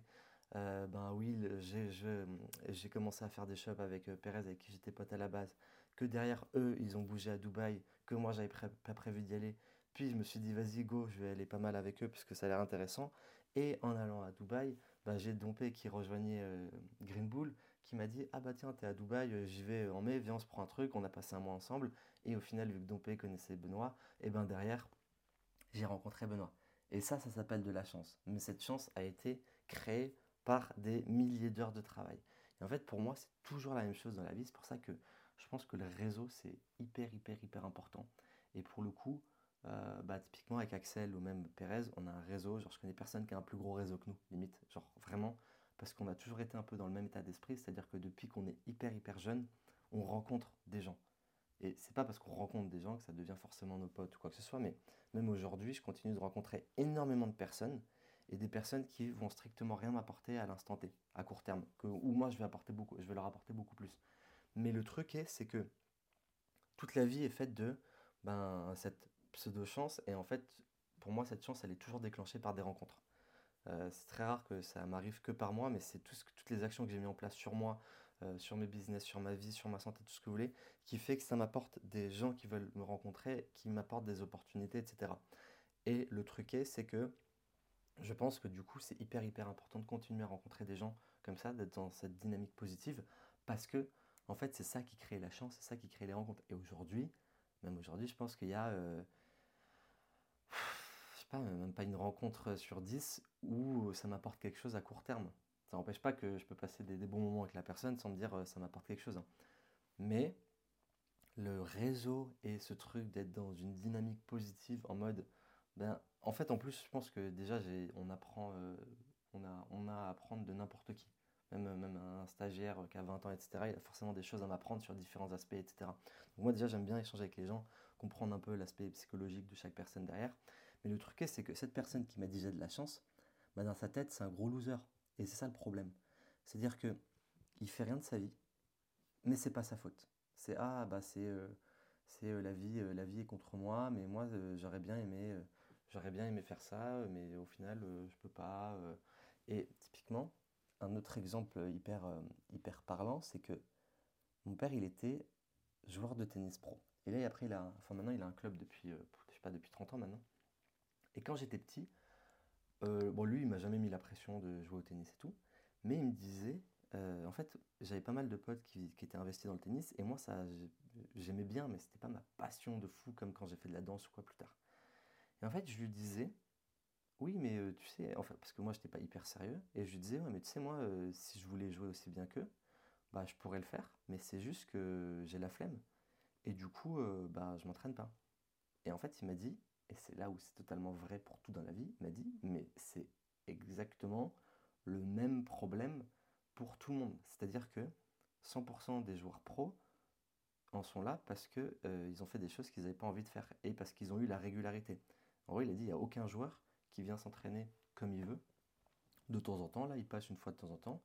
ben oui, j'ai commencé à faire des shops avec Perez avec qui j'étais pote à la base, que derrière eux, ils ont bougé à Dubaï, que moi, j'avais pas prévu d'y aller. Puis je me suis dit, vas-y, go, je vais aller pas mal avec eux parce que ça a l'air intéressant. Et en allant à Dubaï, bah, j'ai Dompé qui rejoignait euh, Green Bull, qui m'a dit, ah bah tiens, t'es à Dubaï, euh, j'y vais en mai, viens, on se prend un truc, on a passé un mois ensemble. Et au final, vu que Dompé connaissait Benoît, et ben derrière, j'ai rencontré Benoît. Et ça, ça s'appelle de la chance. Mais cette chance a été créée par des milliers d'heures de travail. Et en fait, pour moi, c'est toujours la même chose dans la vie. C'est pour ça que je pense que le réseau, c'est hyper, hyper, hyper important. Et pour le coup, euh, bah, typiquement avec Axel ou même Pérez, on a un réseau. Genre, je connais personne qui a un plus gros réseau que nous, limite. Genre, vraiment, parce qu'on a toujours été un peu dans le même état d'esprit. C'est-à-dire que depuis qu'on est hyper, hyper jeune, on rencontre des gens. Et c'est pas parce qu'on rencontre des gens que ça devient forcément nos potes ou quoi que ce soit, mais même aujourd'hui, je continue de rencontrer énormément de personnes et des personnes qui vont strictement rien m'apporter à l'instant T, à court terme, que, ou moi je vais apporter beaucoup, je vais leur apporter beaucoup plus. Mais le truc est, c'est que toute la vie est faite de ben, cette pseudo chance et en fait, pour moi, cette chance, elle est toujours déclenchée par des rencontres. Euh, c'est très rare que ça m'arrive que par moi, mais c'est tout toutes les actions que j'ai mis en place sur moi, euh, sur mes business, sur ma vie, sur ma santé, tout ce que vous voulez, qui fait que ça m'apporte des gens qui veulent me rencontrer, qui m'apportent des opportunités, etc. Et le truc est, c'est que je pense que du coup, c'est hyper, hyper important de continuer à rencontrer des gens comme ça, d'être dans cette dynamique positive, parce que, en fait, c'est ça qui crée la chance, c'est ça qui crée les rencontres. Et aujourd'hui, même aujourd'hui, je pense qu'il y a, euh, pas, même pas une rencontre sur 10 où ça m'apporte quelque chose à court terme. Ça n'empêche pas que je peux passer des, bons moments avec la personne sans me dire euh, ça m'apporte quelque chose. Hein. Mais le réseau et ce truc d'être dans une dynamique positive en mode, ben, en fait, en plus, je pense que déjà, on apprend, euh, on, a, on a à apprendre de n'importe qui. Même, même un stagiaire qui a 20 ans, etc., il a forcément des choses à m'apprendre sur différents aspects, etc. Moi, déjà, j'aime bien échanger avec les gens, comprendre un peu l'aspect psychologique de chaque personne derrière. Mais le truc, c'est que cette personne qui m'a dit j'ai de la chance, ben, dans sa tête, c'est un gros loser. Et c'est ça le problème. C'est-à-dire que il fait rien de sa vie, mais c'est pas sa faute. C'est ah bah c'est euh, euh, la vie euh, la vie est contre moi, mais moi j'aurais bien aimé j'aurais bien aimé faire ça, mais au final je peux pas. Et typiquement un autre exemple hyper parlant, c'est que mon père il était joueur de tennis pro. Et là il a enfin maintenant il a un club depuis je sais pas depuis 30 ans maintenant. Et quand j'étais petit, euh, bon, lui, il m'a jamais mis la pression de jouer au tennis et tout, mais il me disait, euh, en fait, j'avais pas mal de potes qui, étaient investis dans le tennis, et moi, ça, j'aimais bien, mais c'était pas ma passion de fou comme quand j'ai fait de la danse ou quoi plus tard. Et en fait, je lui disais, oui, mais euh, tu sais, enfin, parce que moi, j'étais pas hyper sérieux, et je lui disais, ouais, mais tu sais, moi, si je voulais jouer aussi bien qu'eux, bah, je pourrais le faire, mais c'est juste que j'ai la flemme, et du coup, bah, je m'entraîne pas. Et en fait, il m'a dit, et c'est là où c'est totalement vrai pour tout dans la vie, m'a dit, mais c'est exactement le même problème pour tout le monde. C'est-à-dire que 100% des joueurs pros en sont là parce qu'ils euh, ont fait des choses qu'ils n'avaient pas envie de faire et parce qu'ils ont eu la régularité. En gros, il a dit, il n'y a aucun joueur qui vient s'entraîner comme il veut. De temps en temps, là, il passe une fois de temps en temps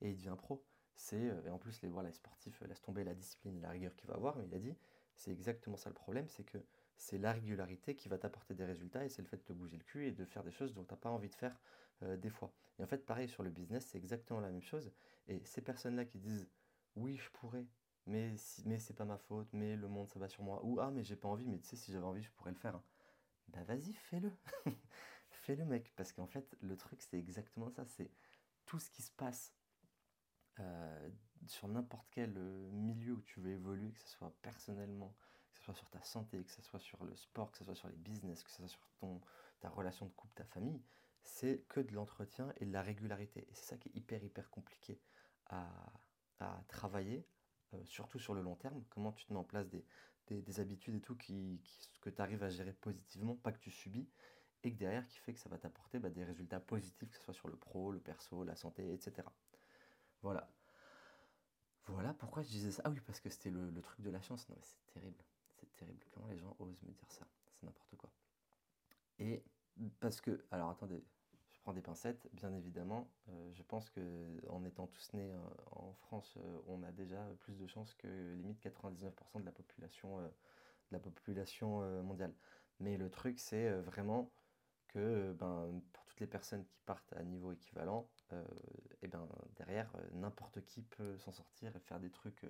et il devient pro. C'est, euh, et en plus, les, voilà, les sportifs laissent tomber la discipline, la rigueur qu'il va avoir, mais il a dit, c'est exactement ça le problème, c'est que c'est la régularité qui va t'apporter des résultats et c'est le fait de te bouger le cul et de faire des choses dont tu n'as pas envie de faire euh, des fois. Et en fait, pareil sur le business, c'est exactement la même chose. Et ces personnes-là qui disent oui, je pourrais, mais, si, mais c'est pas ma faute, mais le monde ça va sur moi, ou ah, mais j'ai pas envie, mais tu sais, si j'avais envie, je pourrais le faire. Bah vas-y, fais-le. fais-le, mec. Parce qu'en fait, le truc, c'est exactement ça. C'est tout ce qui se passe euh, sur n'importe quel euh, milieu où tu veux évoluer, que ce soit personnellement, que ce soit sur ta santé, que ce soit sur le sport, que ce soit sur les business, que ce soit sur ton, ta relation de couple, ta famille, c'est que de l'entretien et de la régularité. Et c'est ça qui est hyper, hyper compliqué à, travailler, euh, surtout sur le long terme. Comment tu te mets en place des, des, habitudes et tout qui, que tu arrives à gérer positivement, pas que tu subis, et que derrière qui fait que ça va t'apporter bah, des résultats positifs, que ce soit sur le pro, le perso, la santé, etc. Voilà. Voilà pourquoi je disais ça. Ah oui, parce que c'était le, le truc de la chance. Non, mais c'est terrible les gens osent me dire ça C'est n'importe quoi. Et parce que, alors attendez, je prends des pincettes, bien évidemment. Euh, je pense que en étant tous nés euh, en France, euh, on a déjà plus de chances que limite 99% de la population, de la population mondiale. Mais le truc, c'est vraiment que, ben, pour toutes les personnes qui partent à niveau équivalent, et ben derrière, n'importe qui peut s'en sortir et faire des trucs,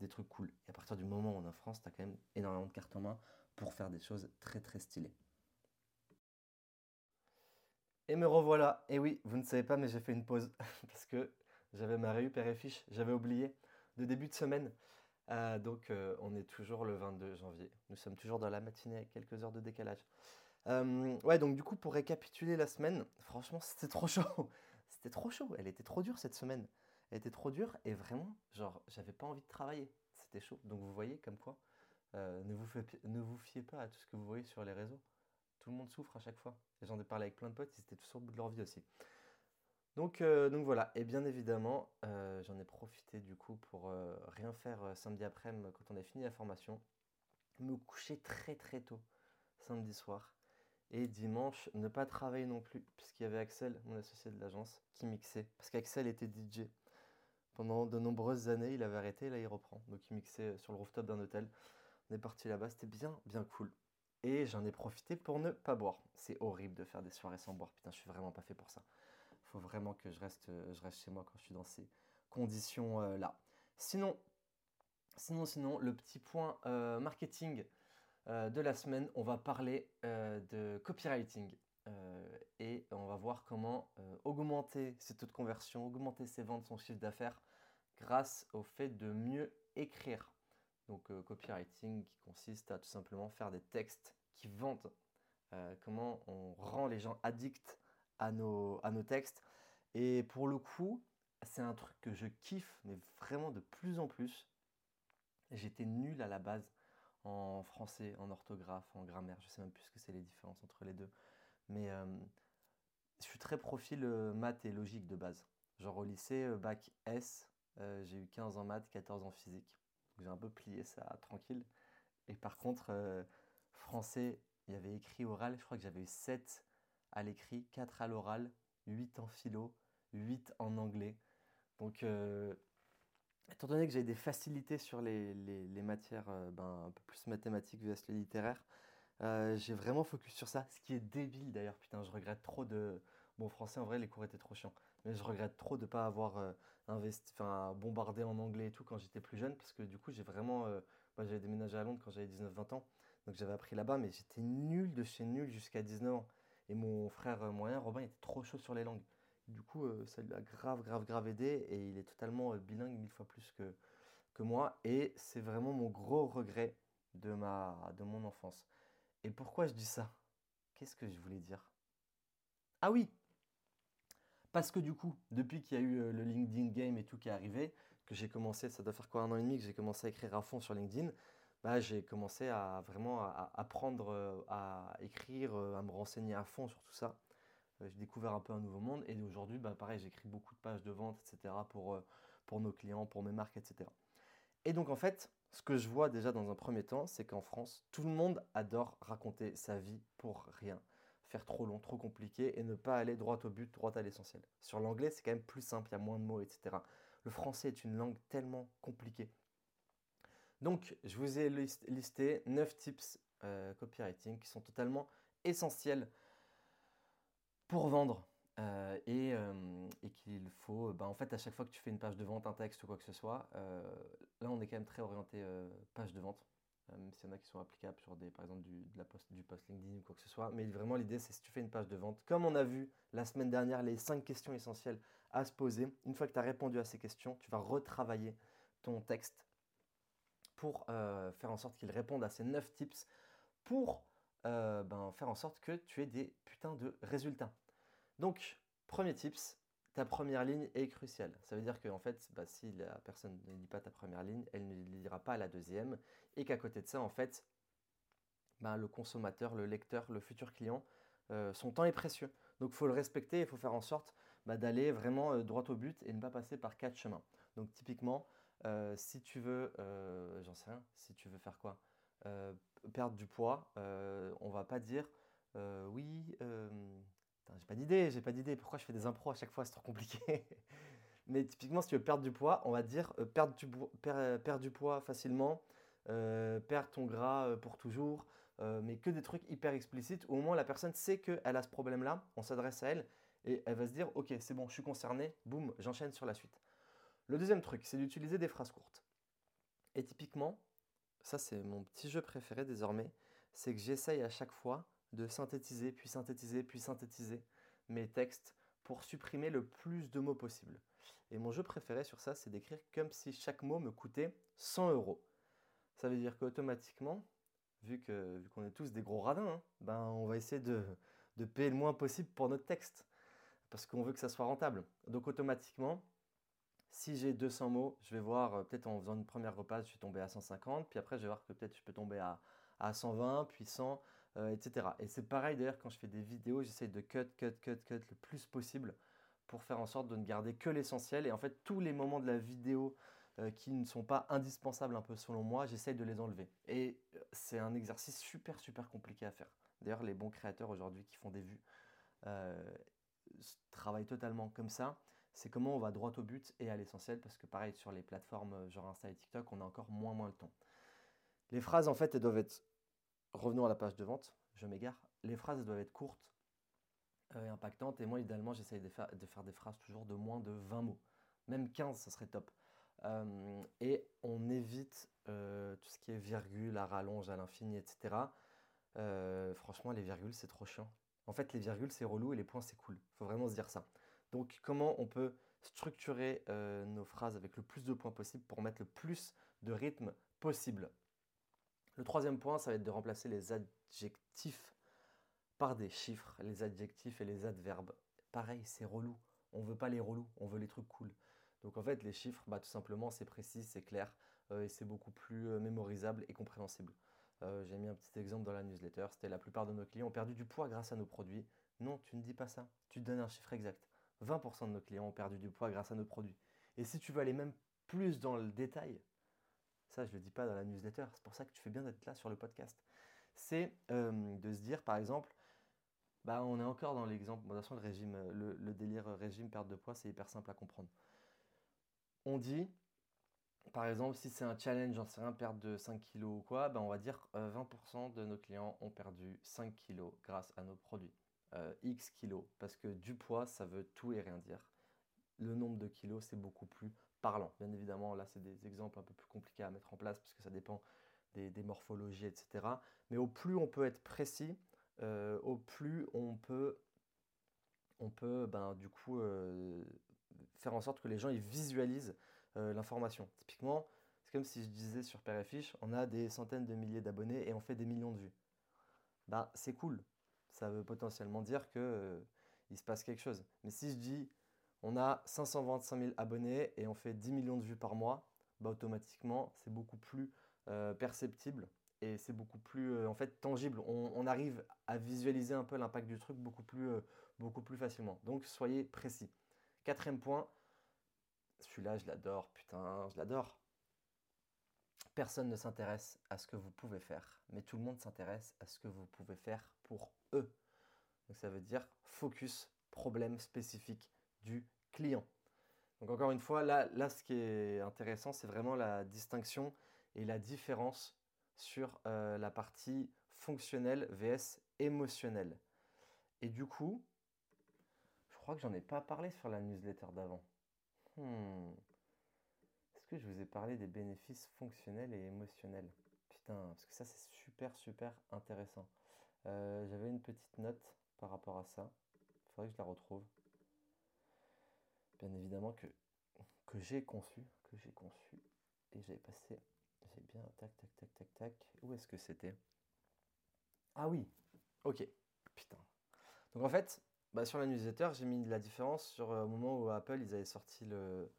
des trucs cool. Et à partir du moment où on est en France, tu as quand même énormément de cartes en main pour faire des choses très très stylées. Et me revoilà. Et oui, vous ne savez pas, mais j'ai fait une pause parce que j'avais ma réu père et fiche, j'avais oublié de début de semaine. Euh, donc euh, on est toujours le 22 janvier. Nous sommes toujours dans la matinée avec quelques heures de décalage. Euh, ouais, donc du coup, pour récapituler la semaine, franchement, c'était trop chaud. C'était trop chaud. Elle était trop dure cette semaine. Elle était trop dure et vraiment, genre, j'avais pas envie de travailler. C'était chaud. Donc vous voyez, comme quoi, ne, vous ne vous fiez pas à tout ce que vous voyez sur les réseaux. Tout le monde souffre à chaque fois. J'en ai parlé avec plein de potes, ils étaient tous au bout de leur vie aussi. Donc, euh, voilà, et bien évidemment, euh, j'en ai profité du coup pour euh, rien faire samedi après-midi quand on a fini la formation. Me coucher très très tôt samedi soir. Et dimanche, ne pas travailler non plus, puisqu'il y avait Axel, mon associé de l'agence, qui mixait. Parce qu'Axel était DJ. Pendant de nombreuses années, il avait arrêté, là il reprend. Donc il mixait sur le rooftop d'un hôtel. On est parti là-bas, c'était bien, bien cool. Et j'en ai profité pour ne pas boire. C'est horrible de faire des soirées sans boire. Putain, je suis vraiment pas fait pour ça. Faut vraiment que je reste, euh, je reste chez moi quand je suis dans ces conditions-là. Euh, sinon, sinon, sinon, le petit point euh, marketing de la semaine, on va parler de copywriting. et on va voir comment augmenter ses taux de conversion, augmenter ses ventes, son chiffre d'affaires grâce au fait de mieux écrire. Donc euh, copywriting qui consiste à tout simplement faire des textes qui vendent. Euh, comment on rend les gens addicts à nos, à nos textes. Et pour le coup, c'est un truc que je kiffe, mais vraiment de plus en plus. J'étais nul à la base en français, en orthographe, en grammaire. Je sais même plus ce que c'est les différences entre les deux. Mais euh, je suis très profil maths et logique de base. Genre au lycée, bac S, j'ai eu 15 en maths, 14 en physique j'ai un peu plié ça tranquille. Et par contre, euh, français, il y avait écrit oral, je crois que j'avais eu 7 à l'écrit, 4 à l'oral, 8 en philo, 8 en anglais. Donc, euh, étant donné que j'avais des facilités sur les, matières euh, ben, un peu plus mathématiques vs les littéraires, j'ai vraiment focus sur ça, ce qui est débile d'ailleurs. Putain, je regrette trop de. Bon, français, en vrai, les cours étaient trop chiants. Mais je regrette trop de ne pas avoir investi, enfin, bombardé en anglais et tout quand j'étais plus jeune, parce que du coup, j'ai vraiment. moi, j'avais déménagé à Londres quand j'avais 19-20 ans. Donc, j'avais appris là-bas, mais j'étais nul de chez nul jusqu'à 19 ans. Et mon frère moyen, Robin, était trop chaud sur les langues. Du coup, ça lui a grave, grave, grave aidé. Et il est totalement bilingue mille fois plus que, moi. Et c'est vraiment mon gros regret de, ma, de mon enfance. Et pourquoi je dis ça? Qu'est-ce que je voulais dire? Ah oui parce que du coup, depuis qu'il y a eu euh, le LinkedIn Game et tout qui est arrivé, que j'ai commencé, ça doit faire quoi un an et demi que j'ai commencé à écrire à fond sur LinkedIn, bah, j'ai commencé à vraiment à, apprendre euh, à écrire, euh, à me renseigner à fond sur tout ça. J'ai découvert un peu un nouveau monde et aujourd'hui, bah, pareil, j'écris beaucoup de pages de vente, etc. pour, pour nos clients, pour mes marques, etc. Et donc en fait, ce que je vois déjà dans un premier temps, c'est qu'en France, tout le monde adore raconter sa vie pour rien faire trop long, trop compliqué et ne pas aller droit au but, droit à l'essentiel. Sur l'anglais, c'est quand même plus simple, il y a moins de mots, etc. Le français est une langue tellement compliquée. Donc, je vous ai listé 9 tips euh, copywriting qui sont totalement essentiels pour vendre euh, euh, et, qu'il faut, bah, en fait, à chaque fois que tu fais une page de vente, un texte ou quoi que ce soit, là, on est quand même très orienté page de vente. Euh, même s'il y en a qui sont applicables sur des, par exemple du, de la post, du post LinkedIn ou quoi que ce soit. Mais vraiment, l'idée, c'est si tu fais une page de vente, comme on a vu la semaine dernière, les 5 questions essentielles à se poser. Une fois que tu as répondu à ces questions, tu vas retravailler ton texte pour euh, faire en sorte qu'il réponde à ces 9 tips pour euh, ben, faire en sorte que tu aies des putains de résultats. Donc, premier tips, ta première ligne est cruciale. Ça veut dire que en fait, bah, si la personne ne lit pas ta première ligne, elle ne lira pas la deuxième, et qu'à côté de ça, en fait, bah, le consommateur, le lecteur, le futur client, euh, son temps est précieux. Donc il faut le respecter, il faut faire en sorte bah, d'aller vraiment euh, droit au but et ne pas passer par quatre chemins. Donc typiquement, si tu veux, j'en sais rien, si tu veux faire quoi? Perdre du poids, on va pas dire oui j'ai pas d'idée, j'ai pas d'idée. Pourquoi je fais des impros à chaque fois C'est trop compliqué. Mais typiquement, si tu veux perdre du poids, on va dire euh, perdre, du, euh, poids facilement, euh, perdre ton gras pour toujours, mais que des trucs hyper explicites où au moins la personne sait qu'elle a ce problème-là, on s'adresse à elle et elle va se dire ok c'est bon, je suis concerné, boum, j'enchaîne sur la suite. Le deuxième truc, c'est d'utiliser des phrases courtes. Et typiquement, ça c'est mon petit jeu préféré désormais, c'est que j'essaye à chaque fois de synthétiser, puis synthétiser, puis synthétiser mes textes pour supprimer le plus de mots possible. Et mon jeu préféré sur ça, c'est d'écrire comme si chaque mot me coûtait 100 euros. Ça veut dire qu'automatiquement, vu qu'on vu est tous des gros radins, hein, ben on va essayer de, de payer le moins possible pour notre texte, parce qu'on veut que ça soit rentable. Donc automatiquement, si j'ai 200 mots, je vais voir, euh, peut-être en faisant une première repasse, je suis tombé à 150, puis après je vais voir que peut-être je peux tomber à, à 120, puis 100, euh, etc. Et c'est pareil d'ailleurs quand je fais des vidéos, j'essaye de cut, cut, cut, cut le plus possible pour faire en sorte de ne garder que l'essentiel. Et en fait, tous les moments de la vidéo euh, qui ne sont pas indispensables un peu selon moi, j'essaye de les enlever. Et c'est un exercice super, super compliqué à faire. D'ailleurs, les bons créateurs aujourd'hui qui font des vues travaillent totalement comme ça. C'est comment on va droit au but et à l'essentiel, parce que pareil, sur les plateformes genre Insta et TikTok, on a encore moins, moins le temps. Les phrases, en fait, elles doivent être revenons à la page de vente, je m'égare. Les phrases doivent être courtes euh, et impactantes. Et moi, idéalement, j'essaye de, faire, des phrases toujours de moins de 20 mots. Même 15, ça serait top. Euh, et on évite euh, tout ce qui est virgule, à rallonge, à l'infini, etc. franchement, les virgules, c'est trop chiant. En fait, les virgules, c'est relou et les points, c'est cool. Faut vraiment se dire ça. Donc, comment on peut structurer nos phrases avec le plus de points possible pour mettre le plus de rythme possible? Le troisième point, ça va être de remplacer les adjectifs par des chiffres, les adjectifs et les adverbes. Pareil, c'est relou. On veut pas les relous, on veut les trucs cool. Donc en fait, les chiffres, bah, tout simplement, c'est précis, c'est clair euh, et c'est beaucoup plus euh, mémorisable et compréhensible. Euh, j'ai mis un petit exemple dans la newsletter. C'était la plupart de nos clients ont perdu du poids grâce à nos produits. Non, tu ne dis pas ça. Tu donnes un chiffre exact. 20% de nos clients ont perdu du poids grâce à nos produits. Et si tu veux aller même plus dans le détail, ça je ne le dis pas dans la newsletter, c'est pour ça que tu fais bien d'être là sur le podcast, c'est euh, de se dire par exemple, bah, on est encore dans l'exemple, de toute façon le régime, le, délire régime perte de poids, c'est hyper simple à comprendre. On dit, par exemple, si c'est un challenge, j'en sais rien, perte de 5 kg ou quoi, bah, on va dire 20% euh, de nos clients ont perdu 5 kg grâce à nos produits. Euh, X kilos, parce que du poids, ça veut tout et rien dire. Le nombre de kilos, c'est beaucoup plus parlant. Bien évidemment, là, c'est des exemples un peu plus compliqués à mettre en place parce que ça dépend des, morphologies, etc. Mais au plus on peut être précis, euh, au plus on peut, on peut ben, du coup euh, faire en sorte que les gens ils visualisent l'information. Typiquement, c'est comme si je disais sur Père et Fiche, on a des centaines de milliers d'abonnés et on fait des millions de vues. Ben, c'est cool. Ça veut potentiellement dire que il se passe quelque chose. Mais si je dis on a 525 000 abonnés et on fait 10 millions de vues par mois, bah, automatiquement, c'est beaucoup plus euh, perceptible et c'est beaucoup plus euh, en fait tangible. On, arrive à visualiser un peu l'impact du truc beaucoup plus, euh, beaucoup plus facilement. Donc soyez précis. Quatrième point, celui-là je l'adore, putain, je l'adore. Personne ne s'intéresse à ce que vous pouvez faire, mais tout le monde s'intéresse à ce que vous pouvez faire pour eux. Donc ça veut dire focus, problème spécifique, du client. Donc encore une fois, là, là ce qui est intéressant, c'est vraiment la distinction et la différence sur euh, la partie fonctionnelle vs émotionnelle. Et du coup, je crois que j'en ai pas parlé sur la newsletter d'avant. Hmm. Je vous ai parlé des bénéfices fonctionnels et émotionnels? Putain, parce que ça c'est super super intéressant. Euh, j'avais une petite note par rapport à ça. Il faudrait que je la retrouve bien évidemment que, que j'ai conçu, que j'ai conçu, et j'ai passé, j'ai bien, tac, tac, tac, tac, tac, où est-ce que c'était? Ah oui, ok, putain. Donc en fait, bah, sur la newsletter, j'ai mis la différence sur le euh, moment où Apple, ils avaient sorti le...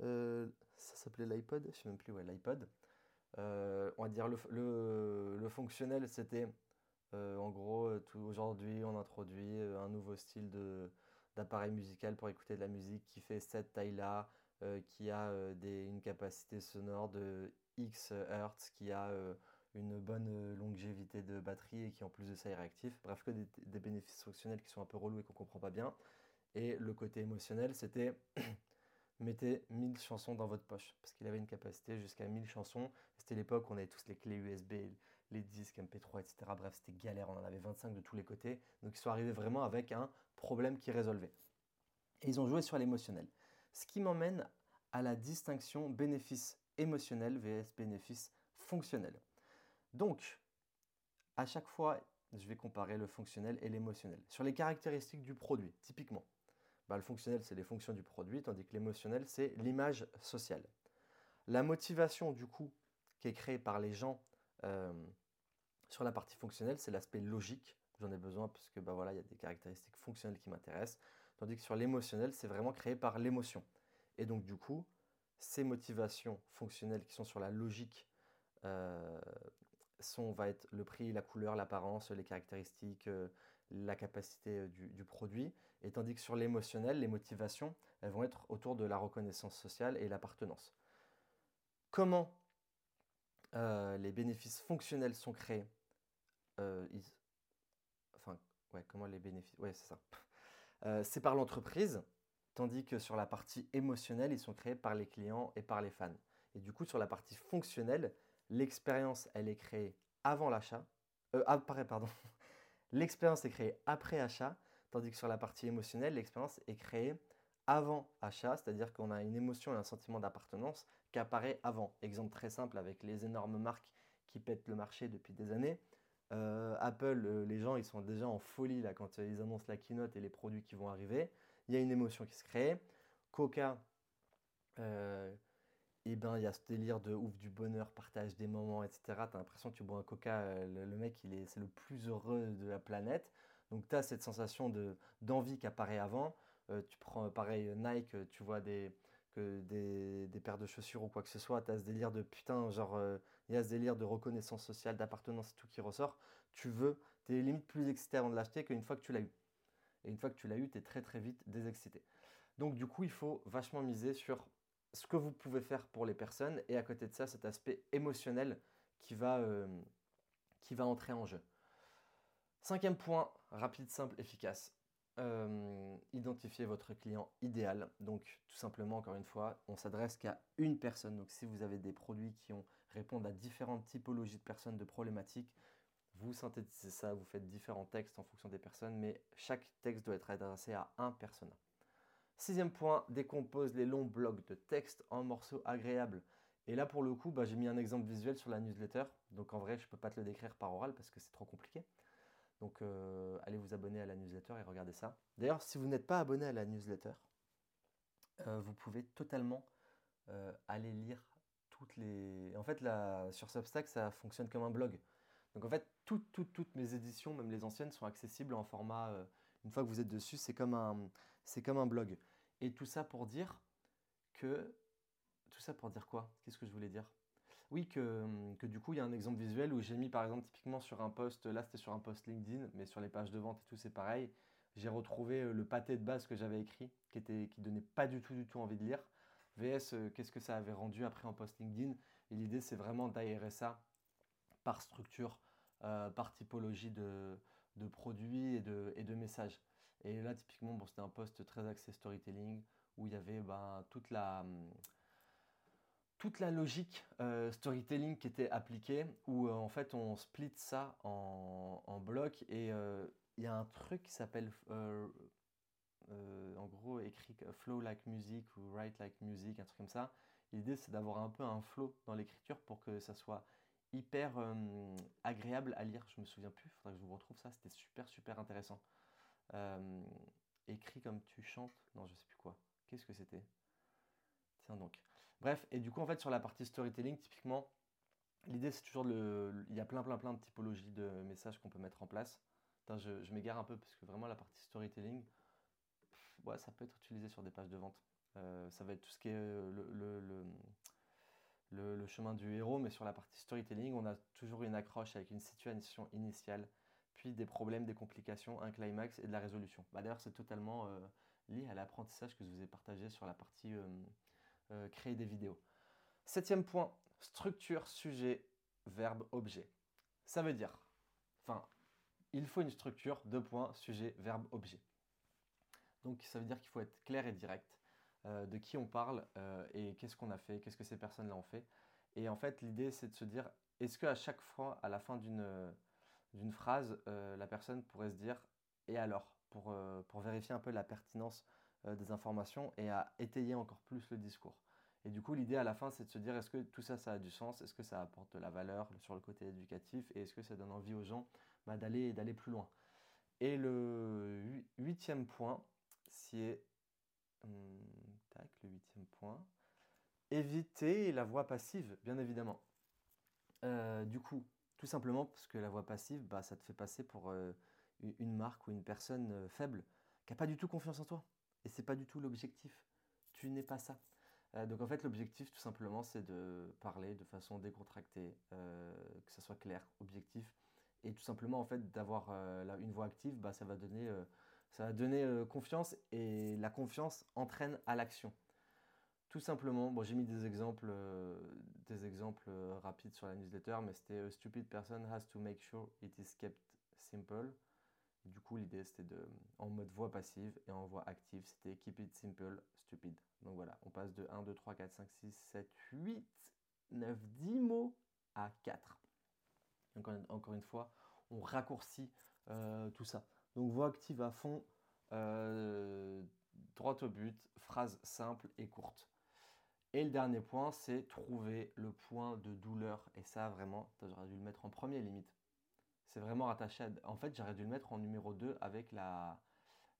Euh, ça s'appelait l'iPod, je sais même plus, ouais, l'iPod. Euh, on va dire le, fonctionnel, c'était en gros, aujourd'hui, on introduit un nouveau style d'appareil musical pour écouter de la musique qui fait cette taille-là, euh, qui a euh, des, une capacité sonore de X Hertz, qui a euh, une bonne longévité de batterie et qui en plus de ça est réactif. Bref, que des, bénéfices fonctionnels qui sont un peu relous et qu'on comprend pas bien. Et le côté émotionnel, c'était mettez 1000 chansons dans votre poche parce qu'il avait une capacité jusqu'à 1000 chansons. C'était l'époque où on avait tous les clés USB, les disques MP3, etc. Bref, c'était galère, on en avait 25 de tous les côtés. Donc ils sont arrivés vraiment avec un problème qui résolvait. Et ils ont joué sur l'émotionnel. Ce qui m'emmène à la distinction bénéfice émotionnel vs bénéfice fonctionnel. Donc, à chaque fois, je vais comparer le fonctionnel et l'émotionnel. Sur les caractéristiques du produit, typiquement, bah, le fonctionnel, c'est les fonctions du produit, tandis que l'émotionnel, c'est l'image sociale. La motivation, du coup, qui est créée par les gens euh, sur la partie fonctionnelle, c'est l'aspect logique. J'en ai besoin parce que bah, voilà, il y a des caractéristiques fonctionnelles qui m'intéressent. Tandis que sur l'émotionnel, c'est vraiment créé par l'émotion. Et donc, du coup, ces motivations fonctionnelles qui sont sur la logique euh, sont, va être le prix, la couleur, l'apparence, les caractéristiques, euh, la capacité du, produit. Et tandis que sur l'émotionnel, les motivations, elles vont être autour de la reconnaissance sociale et l'appartenance. Comment les bénéfices fonctionnels sont créés? Enfin, ouais, comment les bénéfices... Ouais, c'est ça. c'est par l'entreprise, tandis que sur la partie émotionnelle, ils sont créés par les clients et par les fans. Et du coup, sur la partie fonctionnelle, l'expérience, elle est créée avant l'achat. Euh, après, pardon. l'expérience est créée après achat, tandis que sur la partie émotionnelle, l'expérience est créée avant achat, c'est-à-dire qu'on a une émotion et un sentiment d'appartenance qui apparaît avant. Exemple très simple avec les énormes marques qui pètent le marché depuis des années. Euh, Apple, euh, les gens, ils sont déjà en folie quand ils annoncent la keynote et les produits qui vont arriver. Il y a une émotion qui se crée. Coca, et ben il y a ce délire de ouf du bonheur, partage des moments, etc. Tu as l'impression que tu bois un coca, euh, le, mec c'est le plus heureux de la planète. Donc tu as cette sensation de, d'envie qui apparaît avant. Euh, tu prends pareil Nike, tu vois des, paires de chaussures ou quoi que ce soit, tu as ce délire de putain, genre euh, il y a ce délire de reconnaissance sociale, d'appartenance et tout qui ressort. Tu veux, tu es limite plus excité avant de l'acheter qu'une fois que tu l'as eu. Et une fois que tu l'as eu, tu es très très vite désexcité. Donc du coup, il faut vachement miser sur ce que vous pouvez faire pour les personnes et à côté de ça, cet aspect émotionnel qui va, euh, qui va entrer en jeu. Cinquième point, rapide, simple, efficace. Euh, identifier votre client idéal. Donc tout simplement, encore une fois, on s'adresse qu'à une personne. Donc si vous avez des produits qui ont, répondent à différentes typologies de personnes, de problématiques, vous synthétisez ça, vous faites différents textes en fonction des personnes, mais chaque texte doit être adressé à un persona. Sixième point, décompose les longs blocs de texte en morceaux agréables. Et là, pour le coup, bah, j'ai mis un exemple visuel sur la newsletter. Donc en vrai, je ne peux pas te le décrire par oral parce que c'est trop compliqué. Donc euh, allez vous abonner à la newsletter et regardez ça. D'ailleurs, si vous n'êtes pas abonné à la newsletter, euh, vous pouvez totalement euh, aller lire toutes les... En fait, là, sur Substack, ça fonctionne comme un blog. Donc en fait, toutes, toutes, toutes mes éditions, même les anciennes, sont accessibles en format... une fois que vous êtes dessus, c'est comme un, c'est comme un blog. Et tout ça pour dire que. Tout ça pour dire quoi? Qu'est-ce que je voulais dire? Oui, que, que, du coup, il y a un exemple visuel où j'ai mis par exemple typiquement sur un post, là c'était sur un post LinkedIn, mais sur les pages de vente et tout, c'est pareil. J'ai retrouvé euh, le pâté de base que j'avais écrit, qui était qui donnait pas du tout, du tout envie de lire. VS, euh, qu'est-ce que ça avait rendu après en post LinkedIn? Et l'idée, c'est vraiment d'aérer ça par structure, euh, par typologie de, de produits et de, et de messages. Et là, typiquement, bon, c'était un post très axé storytelling où il y avait ben, toute, la, toute la logique euh, storytelling qui était appliquée, où euh, en fait on split ça en, blocs et euh, il y a un truc qui s'appelle en gros écrit flow like music ou write like music, un truc comme ça. L'idée c'est d'avoir un peu un flow dans l'écriture pour que ça soit hyper agréable à lire. Je me souviens plus, faudrait que je vous retrouve ça, c'était super super intéressant. Écrit comme tu chantes. Non, je sais plus quoi. Qu'est-ce que c'était? Tiens donc. Bref, et du coup, en fait, sur la partie storytelling, typiquement, l'idée, c'est toujours le. Il y a plein, plein, plein de typologies de messages qu'on peut mettre en place. je, m'égare un peu parce que vraiment, la partie storytelling, ouais, ça peut être utilisé sur des pages de vente. Euh, ça va être tout ce qui est euh, le, le, chemin du héros, mais sur la partie storytelling, on a toujours une accroche avec une situation initiale puis des problèmes, des complications, un climax et de la résolution. Bah, D'ailleurs, c'est totalement euh, lié à l'apprentissage que je vous ai partagé sur la partie euh, créer des vidéos. Septième point, structure, sujet, verbe, objet. Ça veut dire, enfin, il faut une structure, deux points, sujet, verbe, objet. Donc ça veut dire qu'il faut être clair et direct de qui on parle et qu'est-ce qu'on a fait, qu'est-ce que ces personnes-là ont fait. Et en fait, l'idée, c'est de se dire, est-ce qu'à chaque fois, à la fin d'une phrase, la personne pourrait se dire et alors pour vérifier un peu la pertinence des informations et à étayer encore plus le discours. Et du coup, l'idée à la fin, c'est de se dire est-ce que tout ça, ça a du sens? Est-ce que ça apporte de la valeur sur le côté éducatif? Et est-ce que ça donne envie aux gens bah, d'aller plus loin? Et le huitième point, c'est. Hum, tac, le huitième point. Éviter la voix passive, bien évidemment. Euh, du coup, tout simplement parce que la voix passive, bah, ça te fait passer pour euh, une marque ou une personne euh, faible qui n'a pas du tout confiance en toi. Et c'est pas du tout l'objectif. Tu n'es pas ça. Euh, donc en fait, l'objectif, tout simplement, c'est de parler de façon décontractée, euh, que ça soit clair, objectif, et tout simplement en fait d'avoir euh, une voix active, bah, ça va donner, ça va donner confiance, et la confiance entraîne à l'action. Tout simplement, bon, j'ai mis des exemples, des exemples rapides sur la newsletter, mais c'était a stupid person has to make sure it is kept simple. Du coup, l'idée c'était de, en mode voix passive et en voix active, c'était keep it simple, stupid. Donc voilà, on passe de 1, 2, 3, 4, 5, 6, 7, 8, 9, 10 mots à 4. Donc encore une fois, on raccourcit euh, tout ça. Donc voix active à fond, euh, droit au but, phrase simple et courte. Et le dernier point, c'est trouver le point de douleur. Et ça, vraiment, j'aurais dû le mettre en premier limite. C'est vraiment rattaché à... En fait, j'aurais dû le mettre en numéro 2 avec la,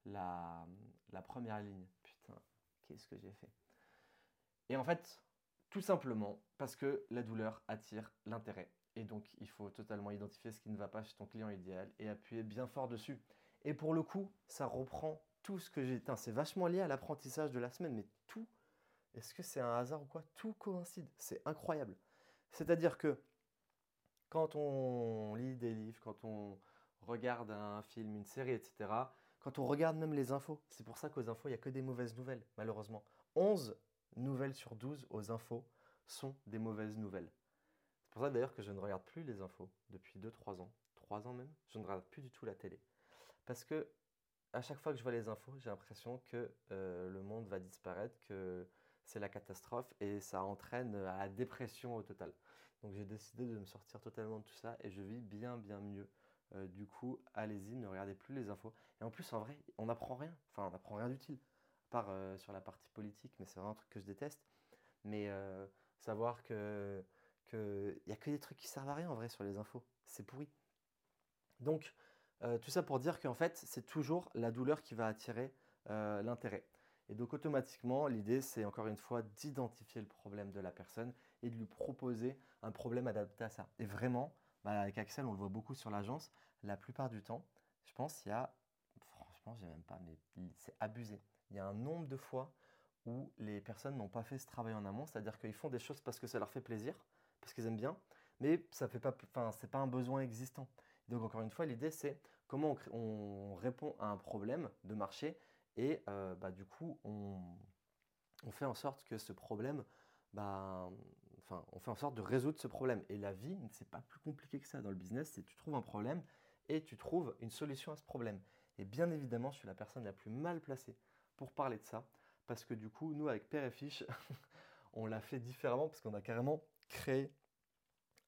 la, la première ligne. Putain, qu'est-ce que j'ai fait? Et en fait, tout simplement parce que la douleur attire l'intérêt. Et donc, il faut totalement identifier ce qui ne va pas chez ton client idéal et appuyer bien fort dessus. Et pour le coup, ça reprend tout ce que j'ai. C'est vachement lié à l'apprentissage de la semaine, mais tout. Est-ce que c'est un hasard ou quoi? Tout coïncide. C'est incroyable. C'est-à-dire que quand on lit des livres, quand on regarde un film, une série, etc., quand on regarde même les infos, c'est pour ça qu'aux infos, il n'y a que des mauvaises nouvelles, malheureusement. 11 nouvelles sur 12 aux infos sont des mauvaises nouvelles. C'est pour ça d'ailleurs que je ne regarde plus les infos depuis 2-3 ans, 3 ans même, je ne regarde plus du tout la télé. Parce que à chaque fois que je vois les infos, j'ai l'impression que euh, le monde va disparaître, que c'est la catastrophe et ça entraîne à la dépression au total. Donc j'ai décidé de me sortir totalement de tout ça et je vis bien bien mieux euh, du coup, allez-y, ne regardez plus les infos. Et en plus, en vrai, on n'apprend rien. Enfin, on n'apprend rien d'utile. À part euh, sur la partie politique, mais c'est vraiment un truc que je déteste. Mais euh, savoir que qu'il n'y a que des trucs qui servent à rien en vrai sur les infos. C'est pourri. Donc, tout ça pour dire qu'en fait, c'est toujours la douleur qui va attirer l'intérêt. Et donc automatiquement, l'idée, c'est encore une fois d'identifier le problème de la personne et de lui proposer un problème adapté à ça. Et vraiment, bah, avec Axel, on le voit beaucoup sur l'agence. La plupart du temps, je pense, il y a, franchement, j'ai même pas, mais c'est abusé. Il y a un nombre de fois où les personnes n'ont pas fait ce travail en amont, c'est-à-dire qu'ils font des choses parce que ça leur fait plaisir, parce qu'ils aiment bien, mais ça fait pas, enfin, c'est pas un besoin existant. Donc encore une fois, l'idée c'est comment on, répond à un problème de marché et euh, bah, du coup on, on, fait en sorte que ce problème bah, on fait en sorte de résoudre ce problème. Et la vie, c'est pas plus compliqué que ça dans le business, c'est tu trouves un problème et tu trouves une solution à ce problème. Et bien évidemment, je suis la personne la plus mal placée pour parler de ça, parce que du coup, nous, avec Père et Fiche, on l'a fait différemment, parce qu'on a carrément créé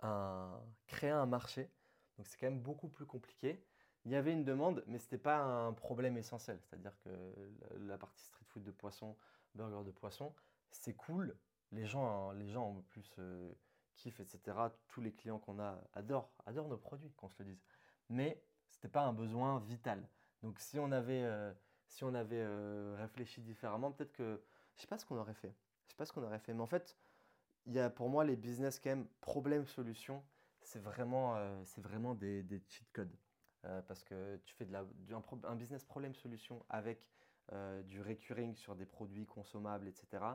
un, créé un marché. Donc c'est quand même beaucoup plus compliqué. Il y avait une demande, mais ce n'était pas un problème essentiel. C'est-à-dire que la partie street food de poisson, burger de poisson, c'est cool, les gens, les gens en plus euh, kiffent, etc. Tous les clients qu'on a adorent, adorent nos produits, qu'on se le dise. Mais ce n'était pas un besoin vital. Donc si on avait, euh, si on avait euh, réfléchi différemment, peut-être que je sais pas ce qu'on aurait fait. Je sais pas ce qu'on aurait fait. Mais en fait, il y a pour moi les business quand même problème-solution. C'est vraiment, c'est vraiment des, des, cheat codes. parce que tu fais de la, un, un business problème-solution avec du recurring sur des produits consommables, etc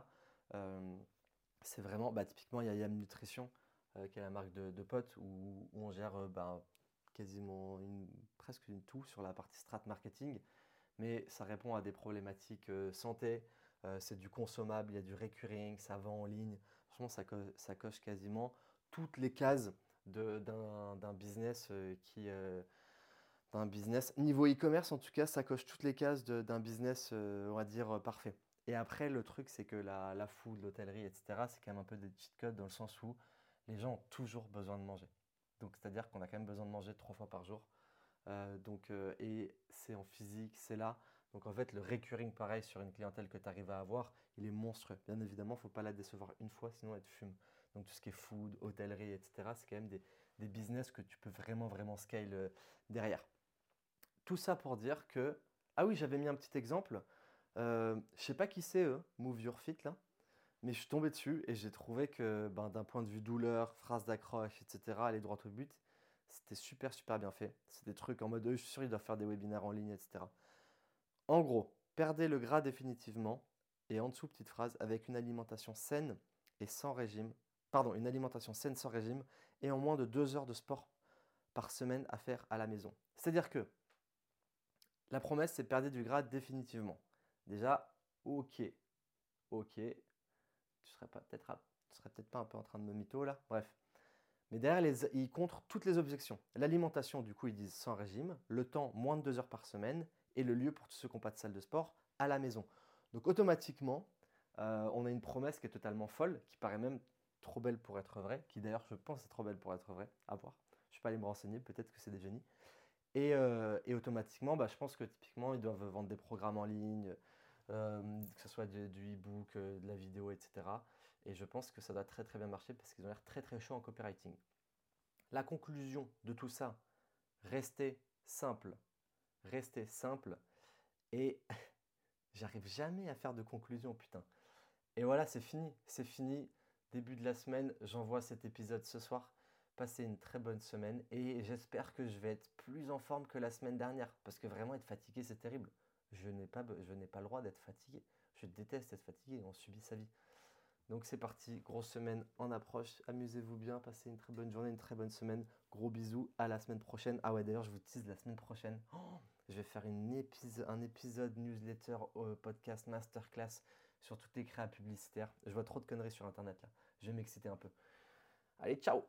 c'est vraiment, bah, typiquement, il y a Yam Nutrition, euh, qui est la marque de, potes, où, on gère euh, bah, quasiment presque tout sur la partie strat marketing, mais ça répond à des problématiques euh, santé, c'est du consommable, il y a du recurring, ça vend en ligne. Franchement, ça, ça coche quasiment toutes les cases d'un business qui d'un business niveau e-commerce en tout cas ça coche toutes les cases d'un business on va dire parfait et après, le truc, c'est que la, la food, l'hôtellerie, etc., c'est quand même un peu des cheat codes dans le sens où les gens ont toujours besoin de manger. Donc, c'est-à-dire qu'on a quand même besoin de manger trois fois par jour. Euh, donc, euh, et c'est en physique, c'est là. Donc, en fait, le recurring, pareil, sur une clientèle que tu arrives à avoir, il est monstrueux. Bien évidemment, il ne faut pas la décevoir une fois, sinon elle te fume. Donc, tout ce qui est food, hôtellerie, etc., c'est quand même des, business que tu peux vraiment, vraiment scale euh, derrière. Tout ça pour dire que. Ah oui, j'avais mis un petit exemple. Je ne sais pas qui c'est, eux, Move Your Fit, là. Mais je suis tombé dessus et j'ai trouvé que ben, d'un point de vue douleur, phrase d'accroche, etc., aller droit au but, c'était super, super bien fait. C'est des trucs en mode, je suis sûr, ils doivent faire des webinaires en ligne, etc. En gros, perdez le gras définitivement. Et en dessous, petite phrase, avec une alimentation saine et sans régime. Pardon, une alimentation saine sans régime et en moins de deux heures de sport par semaine à faire à la maison. C'est-à-dire que la promesse, c'est perdre du gras définitivement. Déjà, ok, ok, tu serais peut-être serais peut-être pas un peu en train de me mytho là. Bref. Mais derrière, ils contre toutes les objections. L'alimentation, du coup, ils disent sans régime, le temps, moins de deux heures par semaine, et le lieu pour tous ceux qui n'ont pas de salle de sport, à la maison. Donc automatiquement, euh, on a une promesse qui est totalement folle, qui paraît même trop belle pour être vraie, qui d'ailleurs, je pense, est trop belle pour être vraie, à voir. Je ne suis pas allé me renseigner, peut-être que c'est des génies. Et, euh, et automatiquement, bah, je pense que typiquement, ils doivent vendre des programmes en ligne, euh, que ce soit du, e-book, de la vidéo, etc. Et je pense que ça doit très très bien marcher parce qu'ils ont l'air très très chauds en copywriting. La conclusion de tout ça, restez simple. Restez simple. Et j'arrive jamais à faire de conclusion, putain. Et voilà, c'est fini. C'est fini. Début de la semaine, j'envoie cet épisode ce soir. Passez une très bonne semaine et j'espère que je vais être plus en forme que la semaine dernière. Parce que vraiment, être fatigué, c'est terrible. Je n'ai pas, le droit d'être fatigué. Je déteste être fatigué. On subit sa vie. Donc c'est parti, grosse semaine en approche. Amusez-vous bien, passez une très bonne journée, une très bonne semaine. Gros bisous, à la semaine prochaine. Ah ouais, d'ailleurs, je vous tease la semaine prochaine. Oh, je vais faire un épisode newsletter, euh, podcast, masterclass sur toutes les créas publicitaires. Je vois trop de conneries sur Internet là. Je vais m'exciter un peu. Allez, ciao